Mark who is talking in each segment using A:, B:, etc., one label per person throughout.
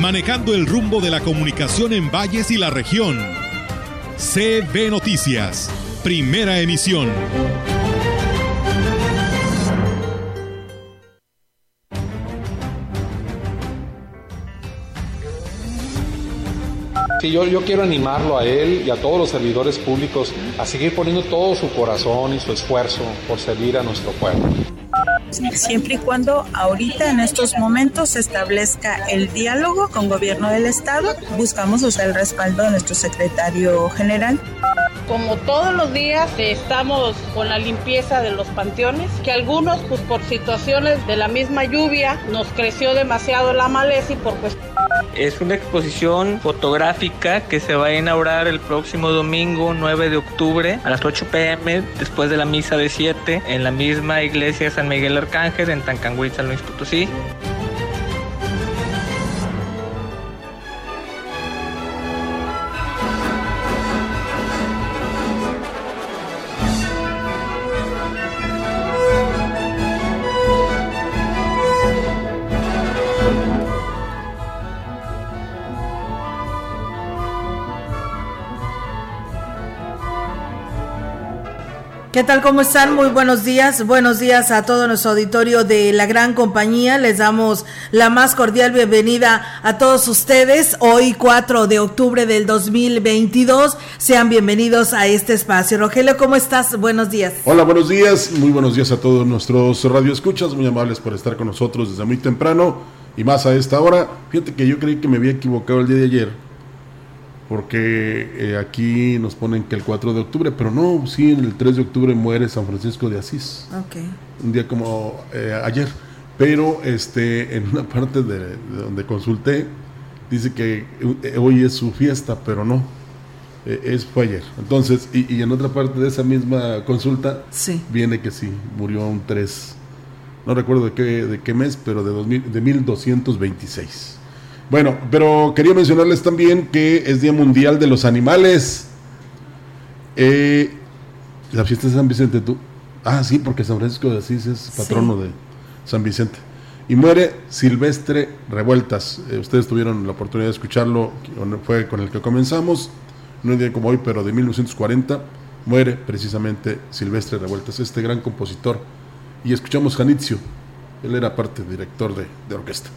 A: manejando el rumbo de la comunicación en valles y la región. CB Noticias, primera emisión.
B: Sí, yo, yo quiero animarlo a él y a todos los servidores públicos a seguir poniendo todo su corazón y su esfuerzo por servir a nuestro pueblo.
C: Siempre y cuando ahorita en estos momentos se establezca el diálogo con gobierno del estado, buscamos usar el respaldo de nuestro secretario general.
D: Como todos los días estamos con la limpieza de los panteones, que algunos pues por situaciones de la misma lluvia nos creció demasiado la maleza y por cuestiones
E: es una exposición fotográfica que se va a inaugurar el próximo domingo 9 de octubre a las 8 pm después de la misa de 7 en la misma iglesia San Miguel Arcángel en Tancangüí, San Luis Potosí.
F: ¿Qué tal? ¿Cómo están? Muy buenos días. Buenos días a todo nuestro auditorio de la gran compañía. Les damos la más cordial bienvenida a todos ustedes. Hoy 4 de octubre del 2022. Sean bienvenidos a este espacio. Rogelio, ¿cómo estás? Buenos días.
G: Hola, buenos días. Muy buenos días a todos nuestros radioescuchas. Muy amables por estar con nosotros desde muy temprano y más a esta hora. Fíjate que yo creí que me había equivocado el día de ayer porque eh, aquí nos ponen que el 4 de octubre, pero no, sí, el 3 de octubre muere San Francisco de Asís. Un día como eh, ayer. Pero este, en una parte de, donde consulté, dice que eh, hoy es su fiesta, pero no. es fue ayer. Entonces, y, en otra parte de esa misma consulta, viene que sí, murió un 3. No recuerdo de qué, de qué mes, pero de, 2000, de 1226. Bueno, pero quería mencionarles también que es Día Mundial de los Animales. Eh, la fiesta de San Vicente, tú. Ah, sí, porque San Francisco de Asís es patrono de San Vicente. Y muere Silvestre Revueltas. Eh, ustedes tuvieron la oportunidad de escucharlo, fue con el que comenzamos, no un día como hoy, pero de 1940. Muere precisamente Silvestre Revueltas, este gran compositor. Y escuchamos Janitzio, él era parte director de orquesta.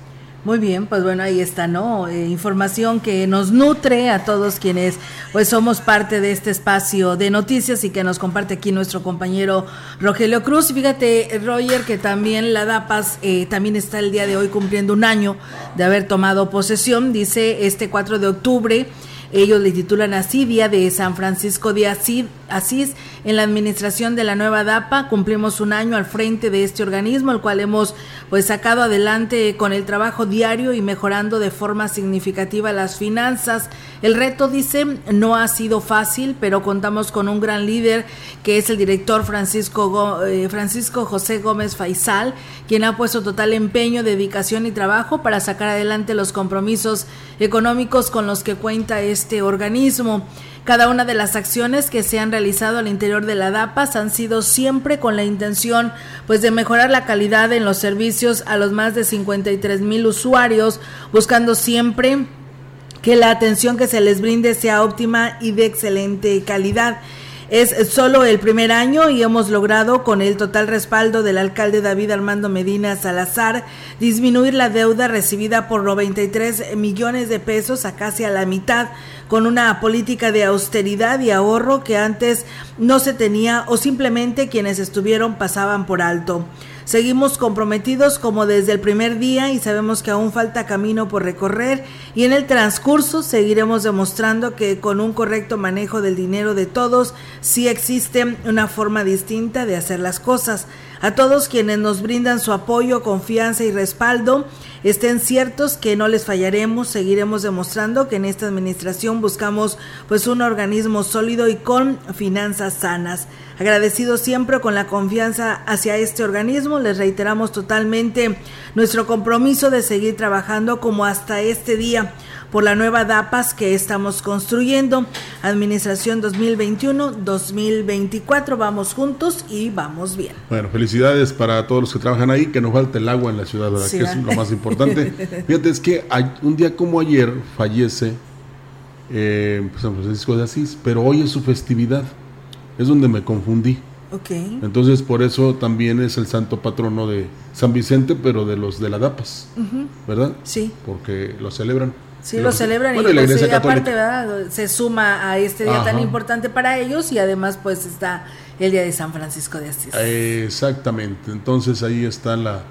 F: Muy bien, pues bueno, ahí está, ¿no? Eh, información que nos nutre a todos quienes pues somos parte de este espacio de noticias y que nos comparte aquí nuestro compañero Rogelio Cruz. Fíjate, Roger, que también la DAPAS eh, también está el día de hoy cumpliendo un año de haber tomado posesión, dice este 4 de octubre. Ellos le titulan así, Día de San Francisco de Asís, en la administración de la nueva DAPA. Cumplimos un año al frente de este organismo, el cual hemos pues sacado adelante con el trabajo diario y mejorando de forma significativa las finanzas. El reto, dice, no ha sido fácil, pero contamos con un gran líder que es el director Francisco, eh, Francisco José Gómez Faisal, quien ha puesto total empeño, dedicación y trabajo para sacar adelante los compromisos económicos con los que cuenta este organismo. Cada una de las acciones que se han realizado al interior de la DAPAS han sido siempre con la intención pues de mejorar la calidad en los servicios a los más de 53 mil usuarios, buscando siempre que la atención que se les brinde sea óptima y de excelente calidad. Es solo el primer año y hemos logrado, con el total respaldo del alcalde David Armando Medina Salazar, disminuir la deuda recibida por 93 millones de pesos a casi a la mitad, con una política de austeridad y ahorro que antes no se tenía o simplemente quienes estuvieron pasaban por alto. Seguimos comprometidos como desde el primer día y sabemos que aún falta camino por recorrer y en el transcurso seguiremos demostrando que con un correcto manejo del dinero de todos sí existe una forma distinta de hacer las cosas. A todos quienes nos brindan su apoyo, confianza y respaldo, estén ciertos que no les fallaremos, seguiremos demostrando que en esta administración buscamos pues un organismo sólido y con finanzas sanas. Agradecidos siempre con la confianza hacia este organismo, les reiteramos totalmente nuestro compromiso de seguir trabajando como hasta este día por la nueva DAPAS que estamos construyendo. Administración 2021-2024. Vamos juntos y vamos bien.
G: Bueno, felicidades para todos los que trabajan ahí, que no falte el agua en la ciudad, ¿verdad? que es lo más importante. Fíjate, es que un día como ayer fallece eh, San Francisco de Asís, pero hoy es su festividad. Es donde me confundí.
F: Okay.
G: Entonces, por eso también es el santo patrono de San Vicente, pero de los de la DAPAS, ¿verdad?
F: Sí.
G: Porque lo celebran.
F: Sí, lo celebran y, pues, aparte se suma a este día tan importante para ellos y además pues está el día de San Francisco de Asís.
G: Exactamente, entonces ahí está la,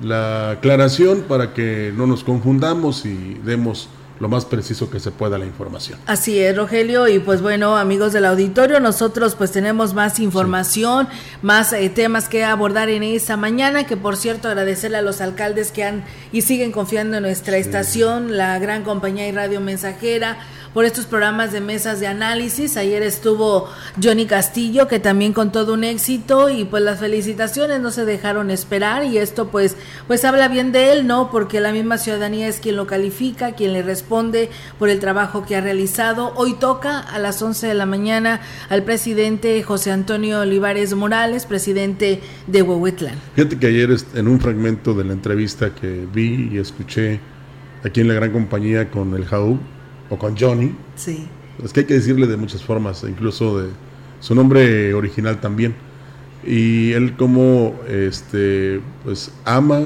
G: la aclaración para que no nos confundamos y demos lo más preciso que se pueda la información.
F: Así es, Rogelio, y pues bueno, amigos del auditorio, nosotros pues tenemos más información, más eh, temas que abordar en esta mañana, que por cierto agradecerle a los alcaldes que han y siguen confiando en nuestra estación, la gran compañía y radio mensajera, por estos programas de mesas de análisis. Ayer estuvo Johnny Castillo, que también con todo un éxito y pues las felicitaciones no se dejaron esperar y esto pues pues habla bien de él, ¿no? Porque la misma ciudadanía es quien lo califica, quien le responde por el trabajo que ha realizado. Hoy toca a las 11 de la mañana al presidente José Antonio Olivares Morales, presidente de Huehuetlán.
G: Fíjate que ayer en un fragmento de la entrevista que vi y escuché aquí en la gran compañía con el JAU, o con Johnny.
F: Sí.
G: Es que hay que decirle de muchas formas, incluso de su nombre original también. Y él como este pues ama,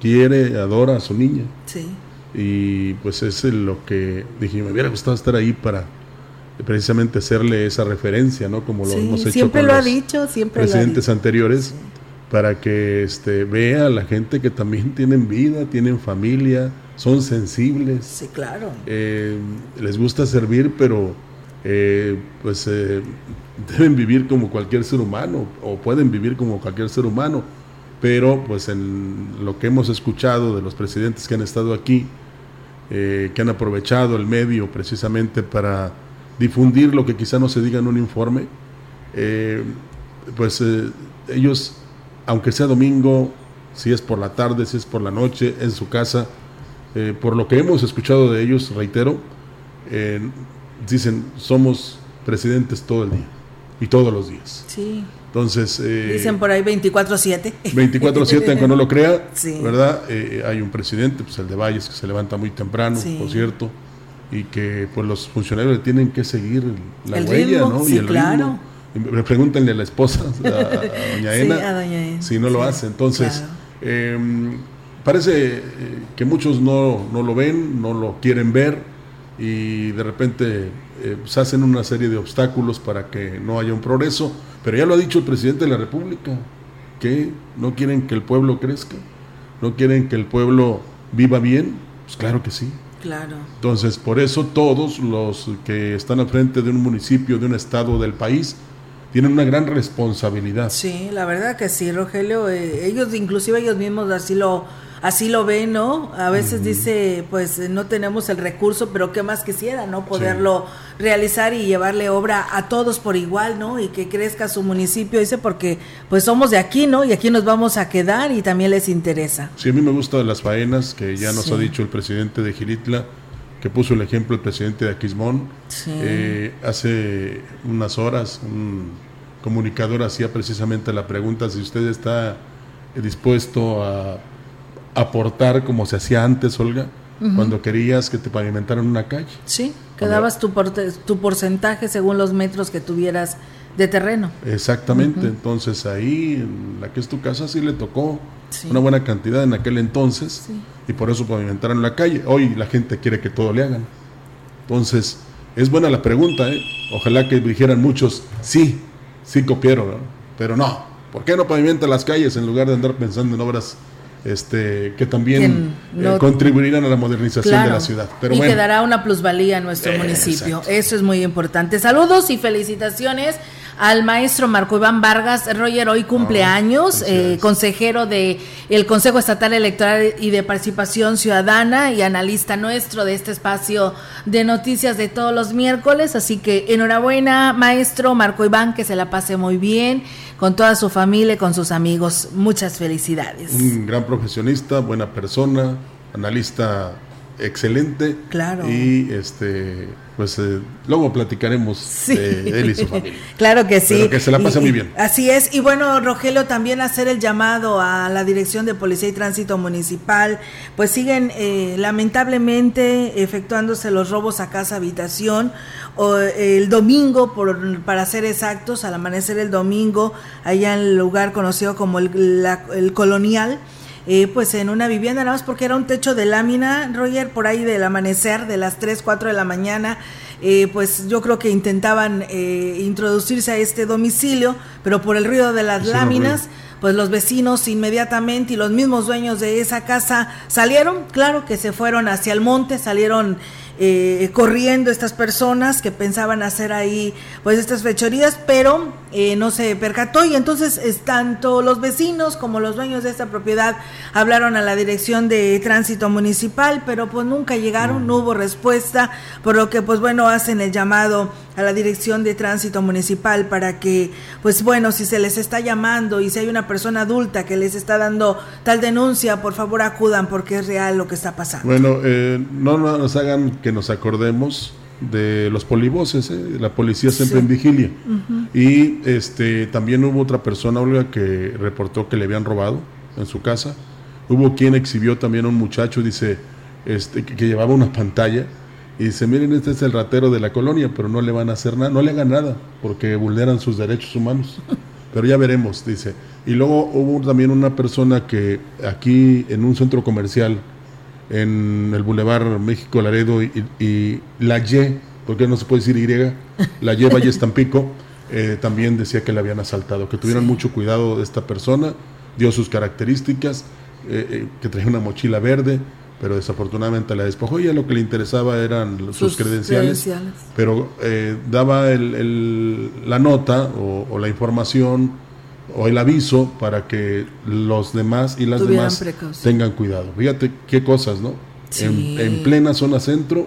G: quiere, adora a su niña.
F: Sí.
G: Y pues es lo que dije, me hubiera gustado estar ahí para precisamente hacerle esa referencia, ¿no? Como lo hemos hecho
F: siempre lo ha dicho, siempre
G: presidentes anteriores, para que este vea a la gente que también tienen vida, tienen familia, son sensibles.
F: Sí, claro.
G: Eh, les gusta servir, pero eh, pues eh, deben vivir como cualquier ser humano o pueden vivir como cualquier ser humano. Pero pues en lo que hemos escuchado de los presidentes que han estado aquí, que han aprovechado el medio precisamente para difundir lo que quizá no se diga en un informe, pues ellos, aunque sea domingo, si es por la tarde, si es por la noche, en su casa, eh, por lo que hemos escuchado de ellos, reitero, eh, dicen, somos presidentes todo el día y todos los días.
F: Sí.
G: Entonces... Eh,
F: dicen por ahí 24-7.
G: 24-7, aunque no lo crea, ¿verdad? hay un presidente, pues el de Valles, que se levanta muy temprano, por cierto, y que pues los funcionarios tienen que seguir la huella, ¿no? y el
F: claro.
G: ritmo. Pregúntenle a la esposa, a, doña Ena, si no lo hace. Entonces, em, parece eh, que muchos no, no, lo ven, no lo quieren ver y de repente eh, se hacen una serie de obstáculos para que no haya un progreso. Pero ya lo ha dicho el presidente de la República, que no quieren que el pueblo crezca, no quieren que el pueblo viva bien. Pues claro que sí.
F: Claro.
G: Entonces, por eso todos los que están al frente de un municipio, de un estado del país, tienen una gran responsabilidad.
F: Sí, la verdad que sí, Rogelio. Eh, ellos, inclusive ellos mismos así lo así lo ven, ¿no? A veces dice, pues no tenemos el recurso, pero qué más quisiera, ¿no? Poderlo realizar y llevarle obra a todos por igual, ¿no? Y que crezca su municipio, dice, porque pues somos de aquí, ¿no? Y aquí nos vamos a quedar y también les interesa.
G: Sí, a mí me gustan las faenas, que ya nos ha dicho el presidente de Gilitla, que puso el ejemplo el presidente de Aquismón. Eh, hace unas horas un comunicador hacía precisamente la pregunta si usted está dispuesto a aportar como se hacía antes, Olga, cuando querías que te pavimentaran una calle.
F: Sí, que dabas tu, tu porcentaje según los metros que tuvieras de terreno.
G: Exactamente, entonces ahí, en la que es tu casa, sí le tocó una buena cantidad en aquel entonces y por eso pavimentaron la calle. Hoy la gente quiere que todo le hagan. Entonces, es buena la pregunta, ¿eh? Ojalá que dijeran muchos, sí, sí copiaron, pero no. ¿Por qué no pavimentan las calles en lugar de andar pensando en obras este, que también eh, contribuirán a la modernización de la ciudad.
F: Pero y que dará una plusvalía a nuestro municipio. Eso es muy importante. Saludos y felicitaciones al maestro Marco Iván Vargas. Roger hoy cumpleaños, eh, consejero de el Consejo Estatal Electoral y de Participación Ciudadana y analista nuestro de este espacio de noticias de todos los miércoles. Así que enhorabuena, maestro Marco Iván, que se la pase muy bien con toda su familia, con sus amigos. Muchas felicidades.
G: Un gran profesionista, buena persona, analista excelente.
F: Claro.
G: Y este, pues eh, luego platicaremos de él y su familia.
F: claro que sí.
G: que se la pase muy bien.
F: Así es. Y bueno, Rogelio, también hacer el llamado a la Dirección de Policía y Tránsito Municipal. Pues siguen eh, lamentablemente efectuándose los robos a casa habitación. O, el domingo, por, para ser exactos, al amanecer el domingo, allá en el lugar conocido como el, el Colonial eh, pues en una vivienda, nada más porque era un techo de lámina, Roger, por ahí del amanecer, de las 3, 4 de la mañana, eh, pues yo creo que intentaban eh, introducirse a este domicilio, pero por el ruido de las láminas, pues los vecinos inmediatamente y los mismos dueños de esa casa salieron, claro que se fueron hacia el monte, salieron eh, corriendo estas personas que pensaban hacer ahí pues estas fechorías, pero eh, no se percató. Y entonces tanto los vecinos como los dueños de esta propiedad hablaron a la dirección de tránsito municipal, pero pues nunca llegaron, no hubo respuesta, por lo que pues bueno hacen el llamado a la dirección de tránsito municipal para que pues bueno si se les está llamando y si hay una persona adulta que les está dando tal denuncia, por favor acudan porque es real lo que está pasando.
G: Bueno, eh, no nos hagan que nos acordemos de los polivoces, ¿eh? la policía siempre en vigilia. Y este también hubo otra persona, Olga, que reportó que le habían robado en su casa. Hubo quien exhibió también a un muchacho, dice, este, que, llevaba una pantalla y dice, miren, este es el ratero de la colonia, pero no le van a hacer nada, no le hagan nada, porque vulneran sus derechos humanos. Pero ya veremos, dice. Y luego hubo también una persona que aquí en un centro comercial en el Boulevard México Laredo y, la Y, porque no se puede decir Y, la Y Valle Estampico, eh, también decía que le habían asaltado, que tuvieran mucho cuidado de esta persona, dio sus características, eh, eh, que traía una mochila verde, pero desafortunadamente la despojó y a lo que le interesaba eran sus, credenciales, pero daba la nota o la información o el aviso para que los demás y las demás tengan cuidado. Fíjate qué cosas, ¿no? En, plena zona centro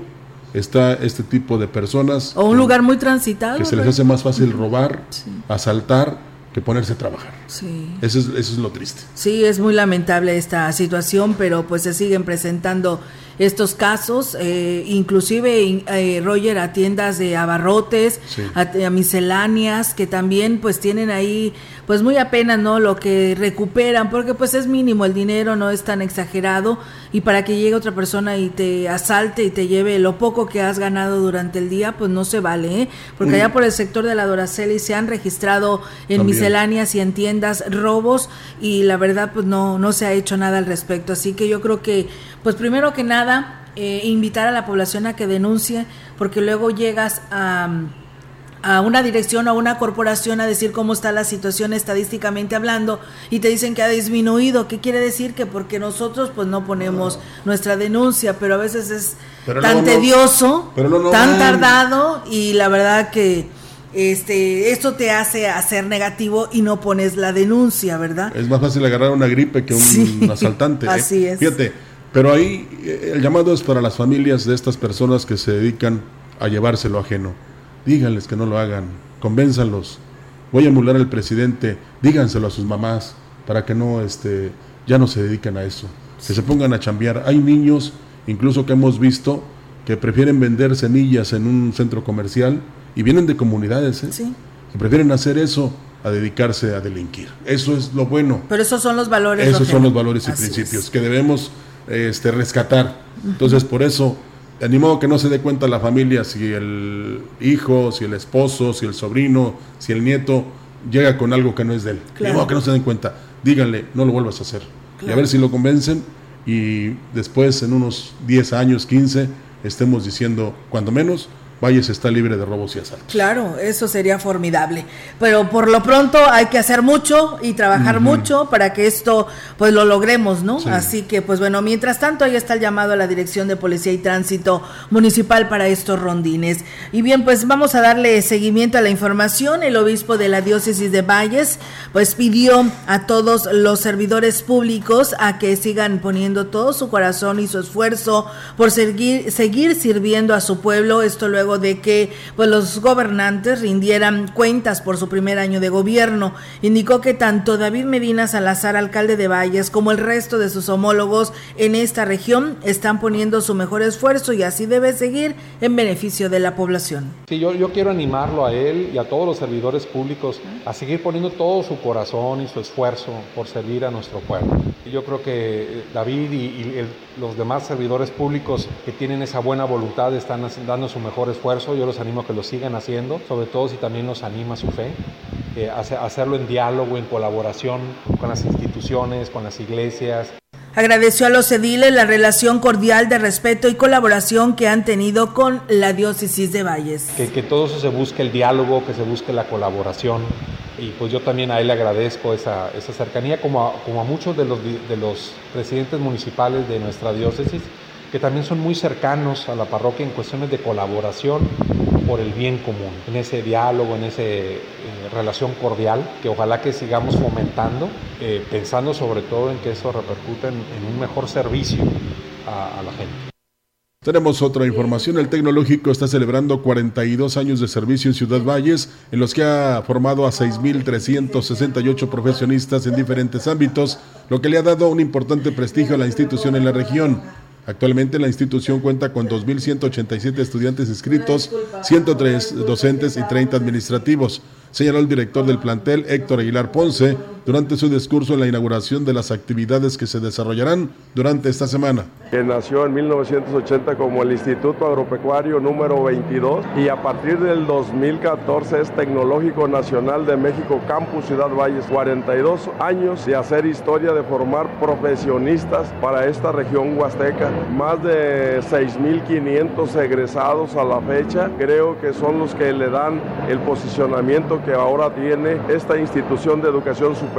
G: está este tipo de personas.
F: O un lugar muy transitado.
G: Que se les hace más fácil robar, asaltar, que ponerse a trabajar.
F: Sí.
G: Eso es, eso es lo triste.
F: Sí, es muy lamentable esta situación, pero pues se siguen presentando estos casos, eh, inclusive eh, Roger a tiendas de abarrotes, a, misceláneas que también pues tienen ahí pues muy apenas no lo que recuperan porque pues es mínimo el dinero no es tan exagerado y para que llegue otra persona y te asalte y te lleve lo poco que has ganado durante el día pues no se vale ¿eh? porque allá por el sector de la Doraceli se han registrado en misceláneas y en tiendas robos y la verdad pues no no se ha hecho nada al respecto así que yo creo que pues primero que nada, eh, invitar a la población a que denuncie, porque luego llegas a, a una dirección o a una corporación a decir cómo está la situación estadísticamente hablando y te dicen que ha disminuido. ¿Qué quiere decir? Que porque nosotros pues no ponemos nuestra denuncia, pero a veces es tan tedioso, tan tardado y la verdad que este, esto te hace hacer negativo y no pones la denuncia, ¿verdad?
G: Es más fácil agarrar una gripe que un asaltante. ¿eh?
F: Así es.
G: Fíjate, pero ahí eh, el llamado es para las familias de estas personas que se dedican a llevárselo ajeno. Díganles que no lo hagan, convénzanlos. Voy a emular al presidente, díganselo a sus mamás para que no, este, ya no se dediquen a eso, que se pongan a chambear. Hay niños, incluso que hemos visto, que prefieren vender semillas en un centro comercial y vienen de comunidades, ¿eh? que prefieren hacer eso a dedicarse a delinquir. Eso es lo bueno.
F: Pero esos son los valores.
G: Esos son los valores y principios que debemos este, rescatar. Entonces, por eso, animado que no se dé cuenta la familia si el hijo, si el esposo, si el sobrino, si el nieto llega con algo que no es de él. Claro. que no se den cuenta. Díganle, no lo vuelvas a hacer. Y a ver si lo convencen y después, en unos 10 años, 15, estemos diciendo, cuando menos, Valles está libre de robos y asaltos.
F: Claro, eso sería formidable. Pero por lo pronto hay que hacer mucho y trabajar mucho para que esto pues lo logremos, ¿no? Así que pues bueno, mientras tanto ahí está el llamado a la Dirección de Policía y Tránsito Municipal para estos rondines. Y bien, pues vamos a darle seguimiento a la información. El obispo de la diócesis de Valles pues pidió a todos los servidores públicos a que sigan poniendo todo su corazón y su esfuerzo por seguir seguir sirviendo a su pueblo, esto luego de que pues, los gobernantes rindieran cuentas por su primer año de gobierno. Indicó que tanto David Medina Salazar, alcalde de Valles, como el resto de sus homólogos en esta región están poniendo su mejor esfuerzo y así debe seguir en beneficio de la población.
B: Sí, yo, yo quiero animarlo a él y a todos los servidores públicos a seguir poniendo todo su corazón y su esfuerzo por servir a nuestro pueblo. Yo creo que eh, David y, los demás servidores públicos que tienen esa buena voluntad están dando su mejor esfuerzo yo los animo a que lo sigan haciendo, sobre todo si también nos anima su fe, eh, hacerlo en diálogo, en colaboración con las instituciones, con las iglesias.
F: Agradeció a los ediles la relación cordial de respeto y colaboración que han tenido con la diócesis de Valles.
B: Que, que todo eso se busque el diálogo, que se busque la colaboración. Y pues yo también a él le agradezco esa, esa cercanía, como a, como a muchos de los, de los presidentes municipales de nuestra diócesis que también son muy cercanos a la parroquia en cuestiones de colaboración por el bien común, en ese diálogo, en esa eh, relación cordial, que ojalá que sigamos fomentando, eh, pensando sobre todo en que eso repercute en, un mejor servicio a, la gente.
G: Tenemos otra información. El tecnológico está celebrando 42 años de servicio en Ciudad Valles, en los que ha formado a 6.368 profesionistas en diferentes ámbitos, lo que le ha dado un importante prestigio a la institución en la región. Actualmente la institución cuenta con 2.187 estudiantes inscritos, 103 docentes y 30 administrativos señaló el director del plantel Héctor Aguilar Ponce durante su discurso en la inauguración de las actividades que se desarrollarán durante esta semana.
H: Que nació en 1980 como el Instituto Agropecuario número 22 y a partir del 2014 es Tecnológico Nacional de México Campus Ciudad Valles. 42 años de hacer historia, de formar profesionistas para esta región huasteca. Más de 6.500 egresados a la fecha. Creo que son los que le dan el posicionamiento que ahora tiene esta institución de educación superior.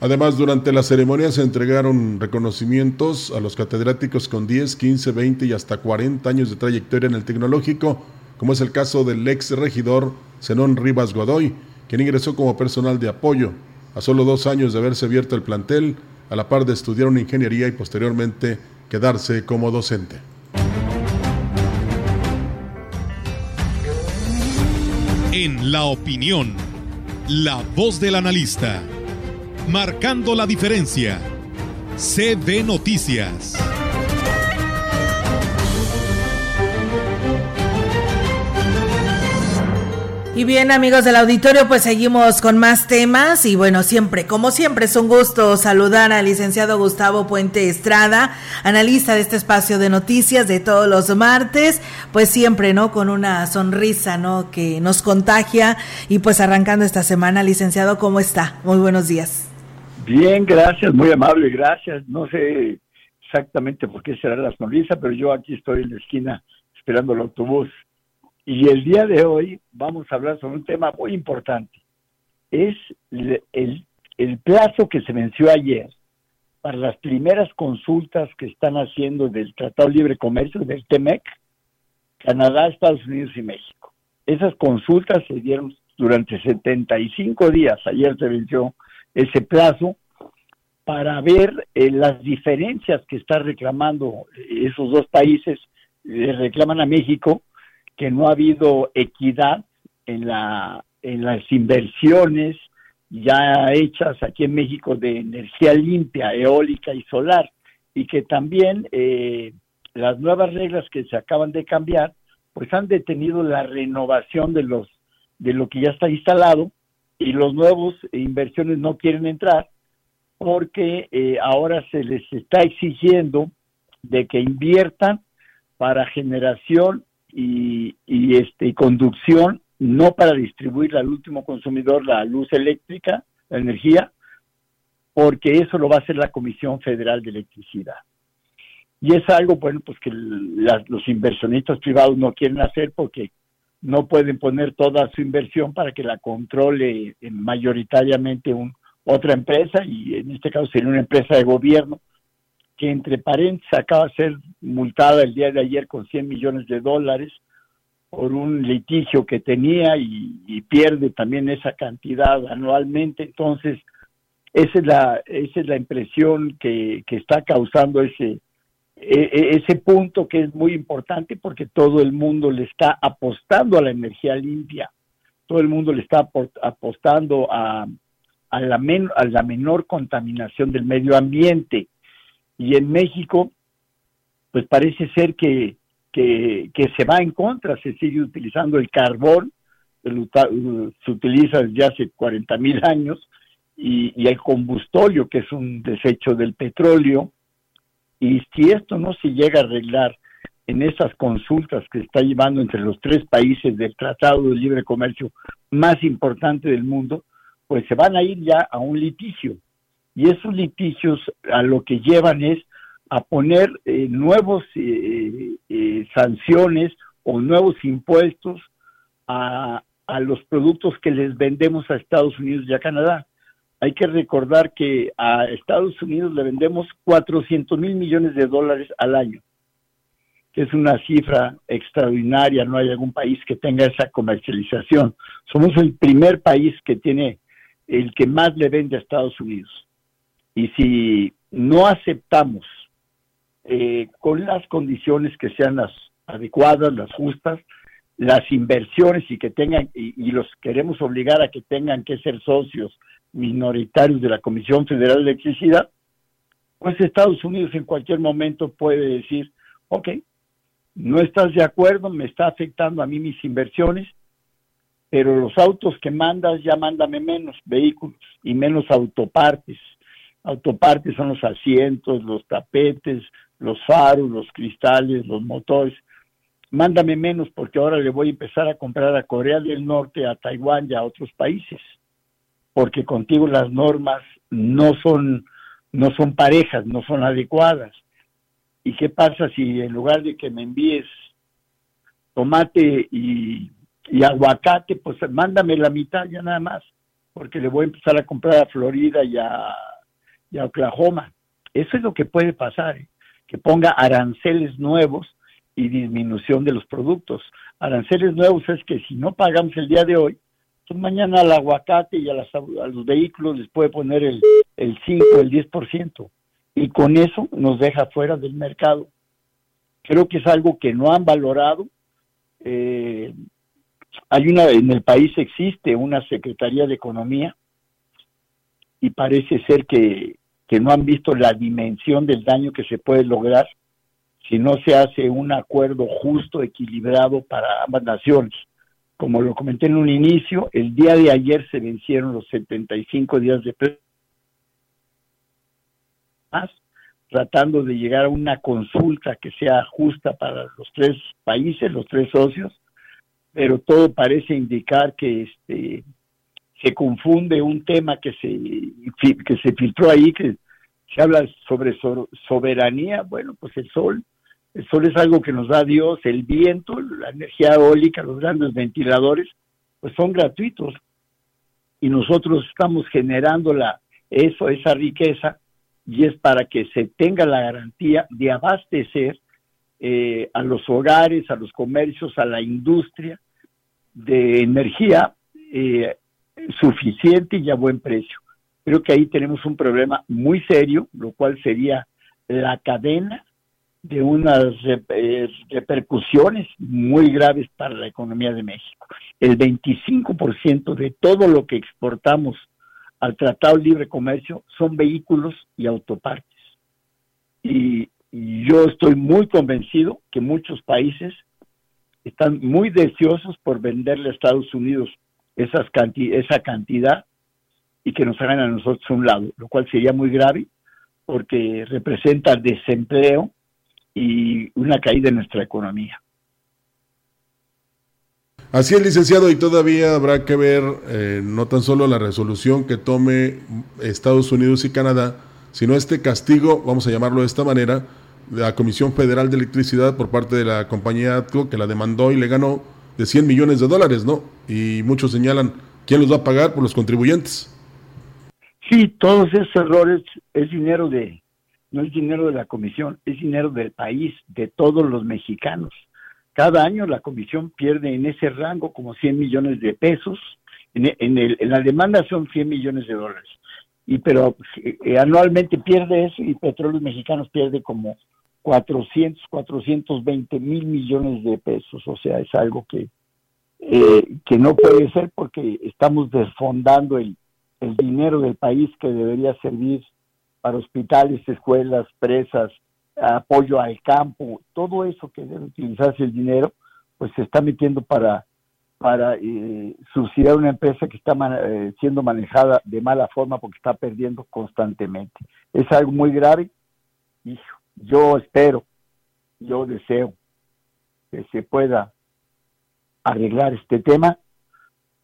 G: Además, durante la ceremonia se entregaron reconocimientos a los catedráticos con 10, 15, 20 y hasta 40 años de trayectoria en el tecnológico, como es el caso del ex regidor Zenón Rivas Godoy, quien ingresó como personal de apoyo. A solo dos años de haberse abierto el plantel, a la par de estudiar una ingeniería y posteriormente quedarse como docente.
A: En la opinión, la voz del analista, marcando la diferencia. CB Noticias.
F: Y bien, amigos del auditorio, pues seguimos con más temas y bueno, siempre, como siempre, es un gusto saludar al licenciado Gustavo Puente Estrada, analista de este espacio de noticias de todos los martes, pues siempre, ¿no? Con una sonrisa, ¿no? Que nos contagia y pues arrancando esta semana, licenciado, ¿cómo está? Muy buenos días.
I: Bien, gracias, muy amable, gracias. No sé exactamente por qué será la sonrisa, pero yo aquí estoy en la esquina esperando el autobús y el día de hoy vamos a hablar sobre un tema muy importante. Es el, plazo que se venció ayer para las primeras consultas que están haciendo del Tratado de Libre Comercio, del TEMEC, Canadá, Estados Unidos y México. Esas consultas se dieron durante 75 días, ayer se venció ese plazo, para ver eh, las diferencias que están reclamando esos dos países, le reclaman a México que no ha habido equidad en, la, en las inversiones ya hechas aquí en México de energía limpia, eólica y solar, y que también eh, las nuevas reglas que se acaban de cambiar, pues han detenido la renovación de los de lo que ya está instalado y los nuevos inversiones no quieren entrar porque eh, ahora se les está exigiendo de que inviertan para generación y, este, conducción, no para distribuir al último consumidor la luz eléctrica, la energía, porque eso lo va a hacer la Comisión Federal de Electricidad. Y es algo, bueno, pues que los inversionistas privados no quieren hacer porque no pueden poner toda su inversión para que la controle mayoritariamente un, otra empresa, y en este caso sería una empresa de gobierno, que entre paréntesis acaba de ser multada el día de ayer con 100 millones de dólares por un litigio que tenía y, pierde también esa cantidad anualmente. Entonces, esa es la, esa es la impresión que, que está causando ese, e, e, ese punto que es muy importante porque todo el mundo le está apostando a la energía limpia, todo el mundo le está apostando a, a, la, a la menor contaminación del medio ambiente. Y en México, pues parece ser que, que, se va en contra, se sigue utilizando el carbón, se utiliza desde hace 40 mil años, y, y el combustorio, que es un desecho del petróleo, y si esto no se llega a arreglar en esas consultas que está llevando entre los tres países del Tratado de Libre Comercio más importante del mundo, pues se van a ir ya a un litigio. Y esos litigios a lo que llevan es a poner eh, nuevos eh, eh, sanciones o nuevos impuestos a, a los productos que les vendemos a Estados Unidos y a Canadá. Hay que recordar que a Estados Unidos le vendemos 400 mil millones de dólares al año, que es una cifra extraordinaria, no hay algún país que tenga esa comercialización. Somos el primer país que tiene el que más le vende a Estados Unidos. Y si no aceptamos eh, con las condiciones que sean las adecuadas, las justas, las inversiones y que tengan, y los queremos obligar a que tengan que ser socios minoritarios de la Comisión Federal de Electricidad, pues Estados Unidos en cualquier momento puede decir, ok, no estás de acuerdo, me está afectando a mí mis inversiones, pero los autos que mandas ya mándame menos vehículos y menos autopartes. Autopartes son los asientos, los tapetes, los faros, los cristales, los motores. Mándame menos porque ahora le voy a empezar a comprar a Corea del Norte, a Taiwán y a otros países porque contigo las normas no son, no son parejas, no son adecuadas. ¿Y qué pasa si en lugar de que me envíes tomate y, aguacate, pues mándame la mitad ya nada más, porque le voy a empezar a comprar a Florida y a, Oklahoma. Eso es lo que puede pasar, ¿eh? que ponga aranceles nuevos y disminución de los productos. Aranceles nuevos es que si no pagamos el día de hoy, entonces mañana al aguacate y a, los vehículos les puede poner el, el 5, el 10%, y con eso nos deja fuera del mercado. Creo que es algo que no han valorado. Eh, hay una, en el país existe una Secretaría de Economía y parece ser que, que no han visto la dimensión del daño que se puede lograr si no se hace un acuerdo justo, equilibrado para ambas naciones. Como lo comenté en un inicio, el día de ayer se vencieron los 75 días de más, tratando de llegar a una consulta que sea justa para los tres países, los tres socios, pero todo parece indicar que este se confunde un tema que se que se filtró ahí que se habla sobre soberanía, bueno, pues el sol el sol es algo que nos da Dios, el viento, la energía eólica, los grandes ventiladores, pues son gratuitos. Y nosotros estamos generando la, eso, esa riqueza, y es para que se tenga la garantía de abastecer eh, a los hogares, a los comercios, a la industria de energía eh, suficiente y a buen precio. Creo que ahí tenemos un problema muy serio, lo cual sería la cadena de unas eh, repercusiones muy graves para la economía de México. El 25% de todo lo que exportamos al Tratado de Libre Comercio son vehículos y autopartes. Y, yo estoy muy convencido que muchos países están muy deseosos por venderle a Estados Unidos esas esa cantidad y que nos hagan a nosotros un lado, lo cual sería muy grave porque representa desempleo y una caída en nuestra economía.
G: Así es, licenciado, y todavía habrá que ver eh, no tan solo la resolución que tome Estados Unidos y Canadá, sino este castigo, vamos a llamarlo de esta manera, la Comisión Federal de Electricidad por parte de la compañía ATCO que la demandó y le ganó de 100 millones de dólares, ¿no? Y muchos señalan, ¿quién los va a pagar? Por los contribuyentes.
I: Sí, todos esos errores es dinero de, no es dinero de la comisión, es dinero del país, de todos los mexicanos. Cada año la comisión pierde en ese rango como 100 millones de pesos, en, en, la demanda son 100 millones de dólares, y pero eh, anualmente pierde eso y Petróleos Mexicanos pierde como 400, 420 mil millones de pesos, o sea, es algo que, eh, que no puede ser porque estamos desfondando el, el dinero del país que debería servir para hospitales, escuelas, presas, apoyo al campo, todo eso que debe utilizarse el dinero, pues se está metiendo para, para eh, subsidiar una empresa que está eh, siendo manejada de mala forma porque está perdiendo constantemente. Es algo muy grave. Y yo espero, yo deseo que se pueda arreglar este tema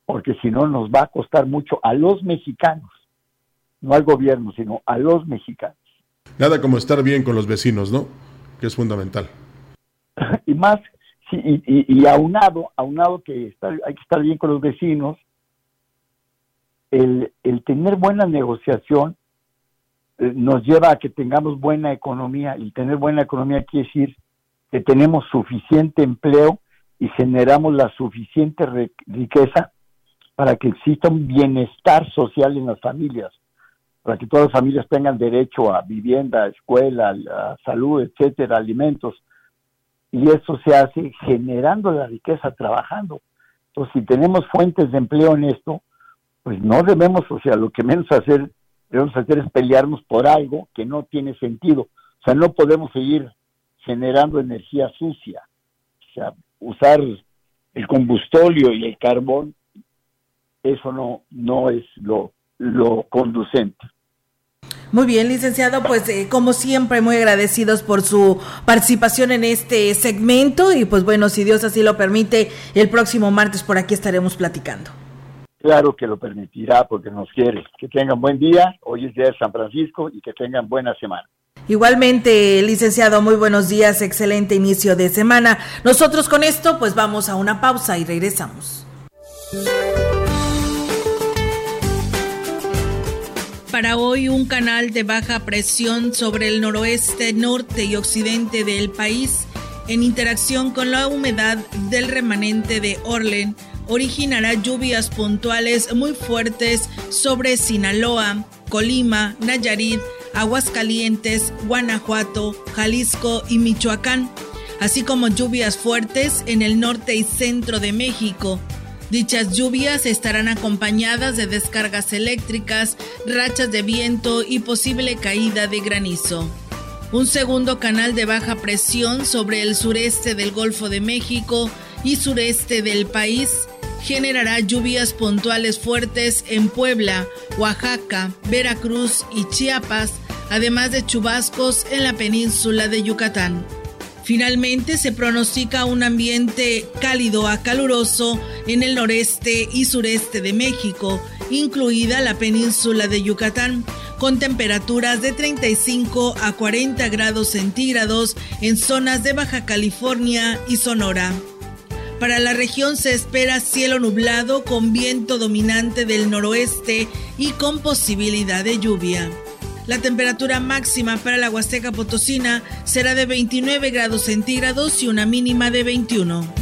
I: porque si no nos va a costar mucho a los mexicanos, no al gobierno, sino a los mexicanos.
G: Nada como estar bien con los vecinos, ¿no? Que es fundamental.
I: y más, sí, y, y, aunado, aunado que hay que estar bien con los vecinos, el, el tener buena negociación nos lleva a que tengamos buena economía, y tener buena economía quiere decir que tenemos suficiente empleo y generamos la suficiente riqueza para que exista un bienestar social en las familias para que todas las familias tengan derecho a vivienda, escuela, a salud, etcétera, alimentos. Y eso se hace generando la riqueza, trabajando. Entonces, si tenemos fuentes de empleo en esto, pues no debemos, o sea, lo que menos hacer, debemos hacer es pelearnos por algo que no tiene sentido. O sea, no podemos seguir generando energía sucia. O sea, usar el combustóleo y el carbón, eso no, no es lo, lo conducente.
F: Muy bien, licenciado, pues eh, como siempre muy agradecidos por su participación en este segmento y pues bueno, si Dios así lo permite, el próximo martes por aquí estaremos platicando.
I: Claro que lo permitirá porque nos quiere. Que tengan buen día, hoy es día de San Francisco y que tengan buena semana.
F: Igualmente, licenciado, muy buenos días, excelente inicio de semana. Nosotros con esto pues vamos a una pausa y regresamos. para hoy un canal de baja presión sobre el noroeste, norte y occidente del país, en interacción con la humedad del remanente de Orlen, originará lluvias puntuales muy fuertes sobre Sinaloa, Colima, Nayarit, Aguascalientes, Guanajuato, Jalisco y Michoacán, así como lluvias fuertes en el norte y centro de México, Dichas lluvias estarán acompañadas de descargas eléctricas, rachas de viento y posible caída de granizo. Un segundo canal de baja presión sobre el sureste del Golfo de México y sureste del país generará lluvias puntuales fuertes en Puebla, Oaxaca, Veracruz y Chiapas, además de chubascos en la península de Yucatán. Finalmente se pronostica un ambiente cálido a caluroso en el noreste y sureste de México, incluida la península de Yucatán, con temperaturas de 35 a 40 grados centígrados en zonas de Baja California y Sonora. Para la región se espera cielo nublado con viento dominante del noroeste y con posibilidad de lluvia. La temperatura máxima para la Huasteca Potosina será de 29 grados centígrados y una mínima de 21.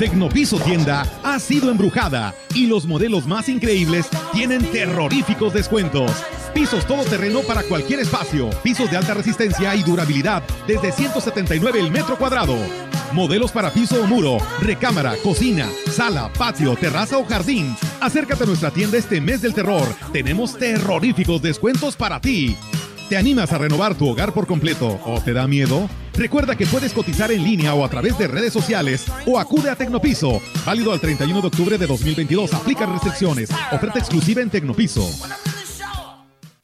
A: Tecnopiso Tienda ha sido embrujada y los modelos más increíbles tienen terroríficos descuentos. Pisos todoterreno para cualquier espacio, pisos de alta resistencia y durabilidad desde 179 el metro cuadrado. Modelos para piso o muro, recámara, cocina, sala, patio, terraza o jardín. Acércate a nuestra tienda este mes del terror. Tenemos terroríficos descuentos para ti. ¿Te animas a renovar tu hogar por completo o te da miedo? Recuerda que puedes cotizar en línea o a través de redes sociales o acude a Tecnopiso. Válido al 31 de octubre de 2022. Aplica restricciones. Oferta exclusiva en Tecnopiso.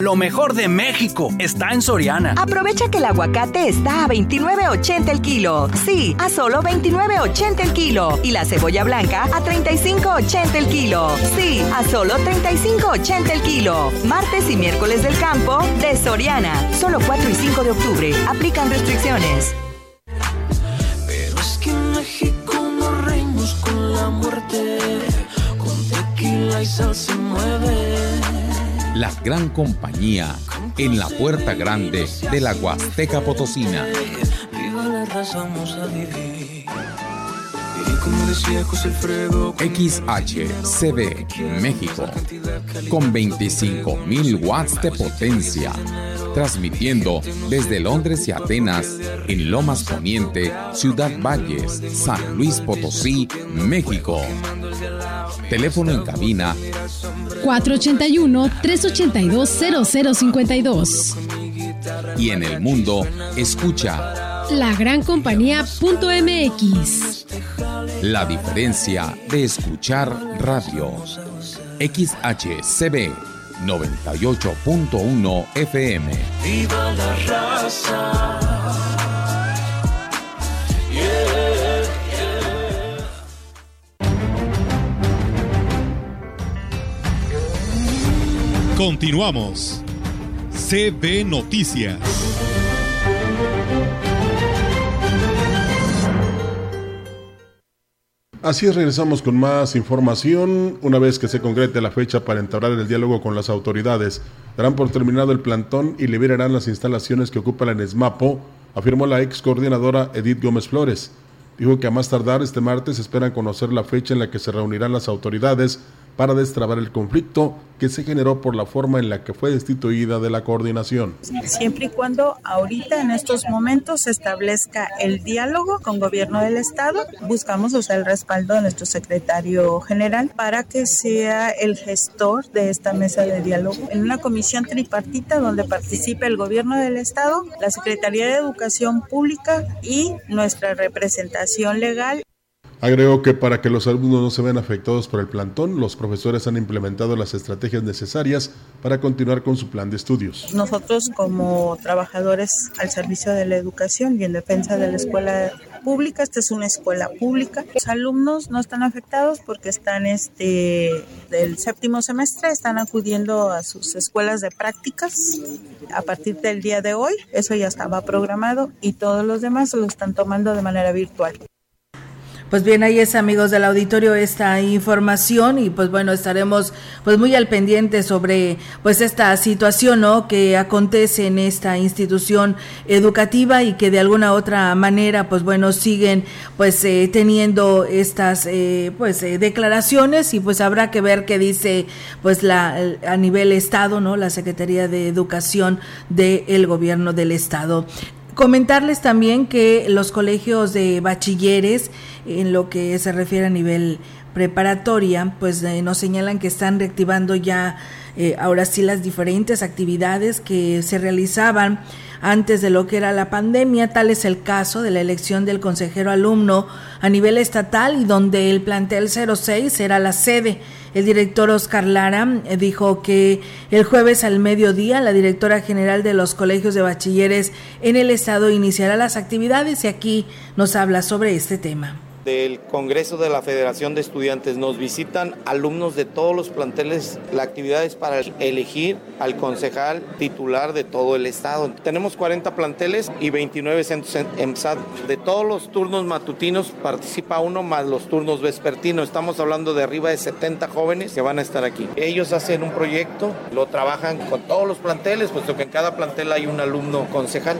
J: Lo mejor de México está en Soriana.
K: Aprovecha que el aguacate está a 29.80 el kilo. Sí, a solo 29.80 el kilo. Y la cebolla blanca a 35.80 el kilo. Sí, a solo 35.80 el kilo. Martes y miércoles del campo de Soriana. Solo 4 y 5 de octubre. Aplican restricciones.
L: Pero es que en México nos reímos con la muerte. Con tequila y sal se mueve
M: la gran compañía en la puerta grande de la Huasteca Potosina. XHCB México con 25.000 watts de potencia, transmitiendo desde Londres y Atenas en Lomas Poniente, Ciudad Valles, San Luis Potosí, México. Teléfono en cabina
N: 481-382-0052.
M: Y en el mundo, escucha
N: la gran compañía.mx.
M: La diferencia de escuchar radio. XHCB 98.1 FM.
L: ¡Viva la raza!
A: Continuamos. CB Noticias.
G: Así es, regresamos con más información. Una vez que se concrete la fecha para entablar el diálogo con las autoridades, darán por terminado el plantón y liberarán las instalaciones que ocupa la ESMAPO, afirmó la ex coordinadora Edith Gómez Flores. Dijo que a más tardar este martes esperan conocer la fecha en la que se reunirán las autoridades para destrabar el conflicto que se generó por la forma en la que fue destituida de la coordinación.
C: Siempre y cuando ahorita en estos momentos se establezca el diálogo con gobierno del estado, buscamos el respaldo de nuestro secretario general para que sea el gestor de esta mesa de diálogo en una comisión tripartita donde participe el gobierno del estado, la Secretaría de Educación Pública y nuestra representación legal.
G: Agregó que para que los alumnos no se vean afectados por el plantón, los profesores han implementado las estrategias necesarias para continuar con su plan de estudios.
C: Nosotros como trabajadores al servicio de la educación y en defensa de la escuela pública, esta es una escuela pública. Los alumnos no están afectados porque están este del séptimo semestre, están acudiendo a sus escuelas de prácticas a partir del día de hoy. Eso ya estaba programado y todos los demás lo están tomando de manera virtual.
F: Pues bien, ahí es amigos del auditorio esta información y pues bueno, estaremos pues muy al pendiente sobre pues esta situación, ¿no? que acontece en esta institución educativa y que de alguna otra manera pues bueno, siguen pues eh, teniendo estas eh, pues eh, declaraciones y pues habrá que ver qué dice pues la a nivel estado, ¿no? La Secretaría de Educación del gobierno del estado. Comentarles también que los colegios de bachilleres, en lo que se refiere a nivel preparatoria, pues nos señalan que están reactivando ya eh, ahora sí las diferentes actividades que se realizaban antes de lo que era la pandemia. Tal es el caso de la elección del consejero alumno a nivel estatal y donde el plantel 06 era la sede. El director Oscar Lara eh, dijo que el jueves al mediodía la directora general de los colegios de bachilleres en el estado iniciará las actividades y aquí nos habla sobre este tema
O: del Congreso de la Federación de Estudiantes. Nos visitan alumnos de todos los planteles. La actividad es para elegir al concejal titular de todo el estado. Tenemos 40 planteles y 29 centros en SAT. De todos los turnos matutinos participa uno más los turnos vespertinos. Estamos hablando de arriba de 70 jóvenes que van a estar aquí. Ellos hacen un proyecto, lo trabajan con todos los planteles, puesto que en cada plantel hay un alumno concejal.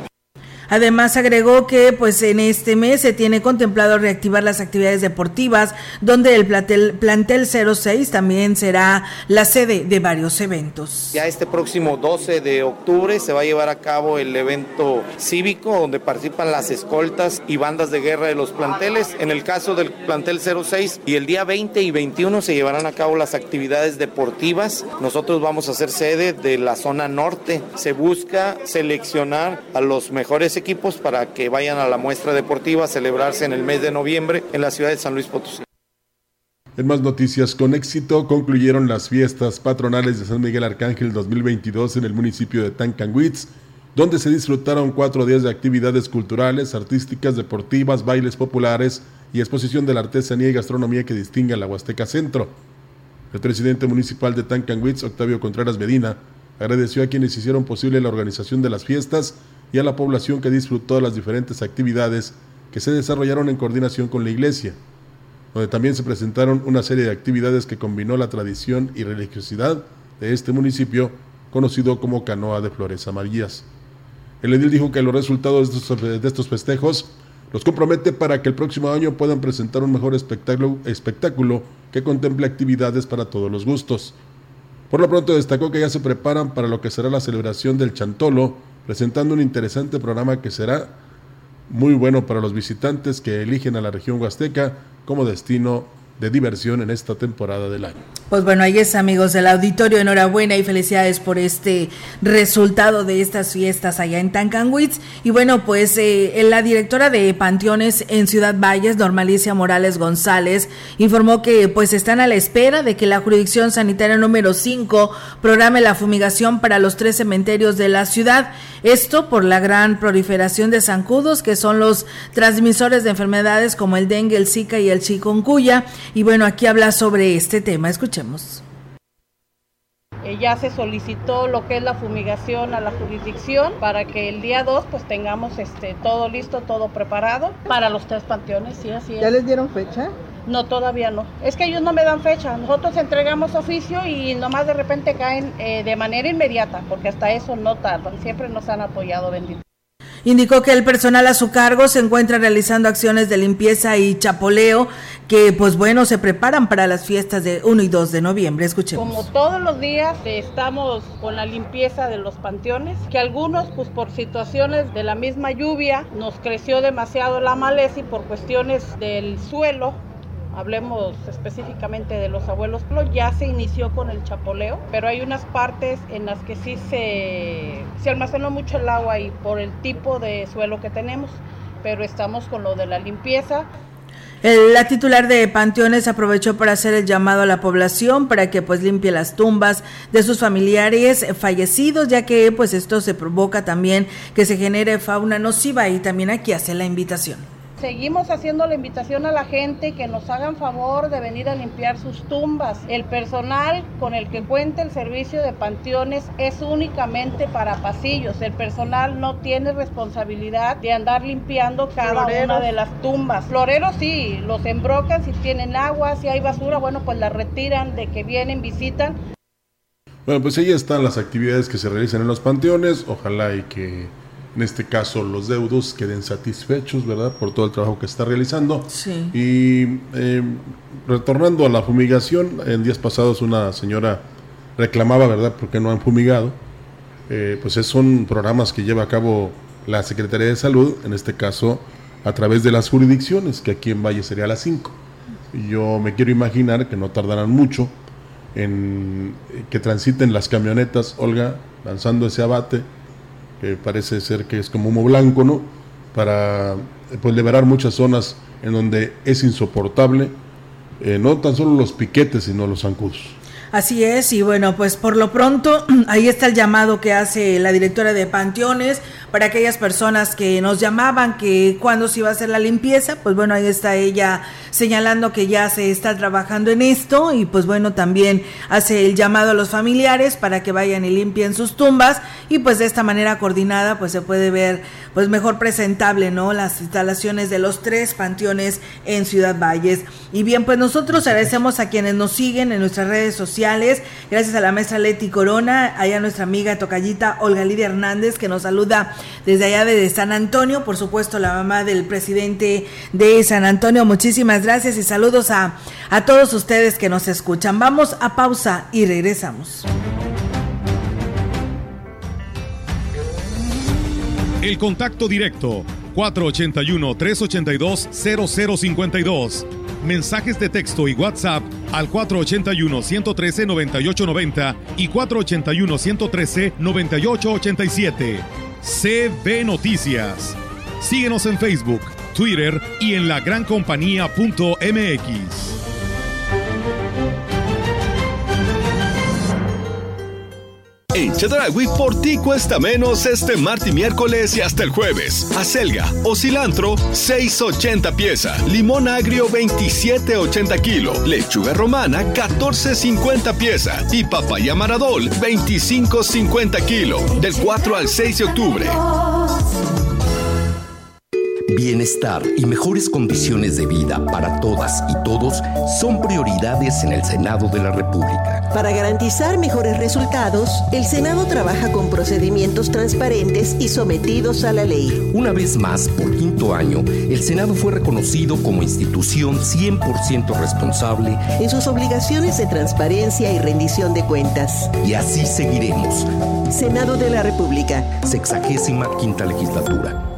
F: Además agregó que pues en este mes se tiene contemplado reactivar las actividades deportivas, donde el plantel, plantel 06 también será la sede de varios eventos.
O: Ya este próximo 12 de octubre se va a llevar a cabo el evento cívico donde participan las escoltas y bandas de guerra de los planteles. En el caso del plantel 06 y el día 20 y 21 se llevarán a cabo las actividades deportivas. Nosotros vamos a ser sede de la zona norte. Se busca seleccionar a los mejores equipos para que vayan a la muestra deportiva a celebrarse en el mes de noviembre en la ciudad de San Luis Potosí.
G: En más noticias, con éxito concluyeron las fiestas patronales de San Miguel Arcángel 2022 en el municipio de Tancanwitz, donde se disfrutaron cuatro días de actividades culturales, artísticas, deportivas, bailes populares y exposición de la artesanía y gastronomía que distingue a la Huasteca Centro. El presidente municipal de Tancanwitz, Octavio Contreras Medina, agradeció a quienes hicieron posible la organización de las fiestas y a la población que disfrutó de las diferentes actividades que se desarrollaron en coordinación con la iglesia, donde también se presentaron una serie de actividades que combinó la tradición y religiosidad de este municipio conocido como Canoa de Flores Amarillas. El edil dijo que los resultados de estos, festejos los compromete para que el próximo año puedan presentar un mejor espectáculo, espectáculo que contemple actividades para todos los gustos. Por lo pronto destacó que ya se preparan para lo que será la celebración del Chantolo, presentando un interesante programa que será muy bueno para los visitantes que eligen a la región huasteca como destino de diversión en esta temporada del año.
F: Pues bueno, ahí es amigos del auditorio, enhorabuena y felicidades por este resultado de estas fiestas allá en Tancanwitz. Y bueno, pues eh, la directora de Panteones en Ciudad Valles, Normalicia Morales González, informó que pues están a la espera de que la jurisdicción sanitaria número 5 programe la fumigación para los tres cementerios de la ciudad. Esto por la gran proliferación de zancudos, que son los transmisores de enfermedades como el dengue, el zika y el chikungunya y bueno, aquí habla sobre este tema. Escuchemos.
D: Ya se solicitó lo que es la fumigación a la jurisdicción para que el día 2 pues tengamos este todo listo, todo preparado para los tres panteones, sí, así
P: ¿Ya les dieron fecha?
D: No, todavía no. Es que ellos no me dan fecha. Nosotros entregamos oficio y nomás de repente caen eh, de manera inmediata, porque hasta eso no tardan. Siempre nos han apoyado, bendito.
F: Indicó que el personal a su cargo se encuentra realizando acciones de limpieza y chapoleo que pues bueno se preparan para las fiestas de 1 y 2 de noviembre. Escuchemos.
D: Como todos los días estamos con la limpieza de los panteones, que algunos pues por situaciones de la misma lluvia nos creció demasiado la maleza y por cuestiones del suelo hablemos específicamente de los abuelos, ya se inició con el chapoleo, pero hay unas partes en las que sí se, se almacenó mucho el agua y por el tipo de suelo que tenemos, pero estamos con lo de la limpieza.
F: la titular de Panteones aprovechó para hacer el llamado a la población para que pues limpie las tumbas de sus familiares fallecidos, ya que pues esto se provoca también que se genere fauna nociva y también aquí hace la invitación.
D: Seguimos haciendo la invitación a la gente que nos hagan favor de venir a limpiar sus tumbas. El personal con el que cuenta el servicio de panteones es únicamente para pasillos. El personal no tiene responsabilidad de andar limpiando cada una de las tumbas. Floreros sí, los embrocan si tienen agua, si hay basura, bueno, pues la retiran de que vienen, visitan.
G: Bueno, pues ahí están las actividades que se realizan en los panteones. Ojalá y que en este caso los deudos queden satisfechos, ¿verdad? Por todo el trabajo que está realizando.
F: Sí.
G: Y eh, retornando a la fumigación, en días pasados una señora reclamaba, ¿verdad?, porque no han fumigado. Eh, pues son programas que lleva a cabo la Secretaría de Salud, en este caso a través de las jurisdicciones, que aquí en Valle sería las 5. Yo me quiero imaginar que no tardarán mucho en que transiten las camionetas, Olga, lanzando ese abate, que parece ser que es como humo blanco, ¿no? Para pues liberar muchas zonas en donde es insoportable, eh, no tan solo los piquetes, sino los zancudos.
F: Así es, y bueno, pues por lo pronto ahí está el llamado que hace la directora de Panteones para aquellas personas que nos llamaban que cuando se iba a hacer la limpieza, pues bueno, ahí está ella señalando que ya se está trabajando en esto y pues bueno, también hace el llamado a los familiares para que vayan y limpien sus tumbas y pues de esta manera coordinada pues se puede ver pues mejor presentable, ¿no? Las instalaciones de los tres panteones en Ciudad Valles. Y bien, pues nosotros agradecemos a quienes nos siguen en nuestras redes sociales, gracias a la maestra Leti Corona, allá nuestra amiga tocallita Olga Lidia Hernández que nos saluda desde allá de San Antonio, por supuesto la mamá del presidente de San Antonio. Muchísimas gracias y saludos a, a todos ustedes que nos escuchan. Vamos a pausa y regresamos.
A: El contacto directo 481-382-0052. Mensajes de texto y WhatsApp al 481-113-9890 y 481-113-9887. CB Noticias. Síguenos en Facebook, Twitter y en lagrancompañía.mx.
P: En Chedragui por ti cuesta menos este martes y miércoles y hasta el jueves. Acelga o cilantro 6.80 pieza, limón agrio 27.80 kilo, lechuga romana 14.50 pieza y papaya maradol 25.50 kilo del 4 al 6 de octubre.
Q: Bienestar y mejores condiciones de vida para todas y todos son prioridades en el Senado de la República.
R: Para garantizar mejores resultados, el Senado trabaja con procedimientos transparentes y sometidos a la ley.
Q: Una vez más, por quinto año, el Senado fue reconocido como institución 100% responsable
R: en sus obligaciones de transparencia y rendición de cuentas.
Q: Y así seguiremos.
R: Senado de la República.
Q: Sexagésima quinta legislatura.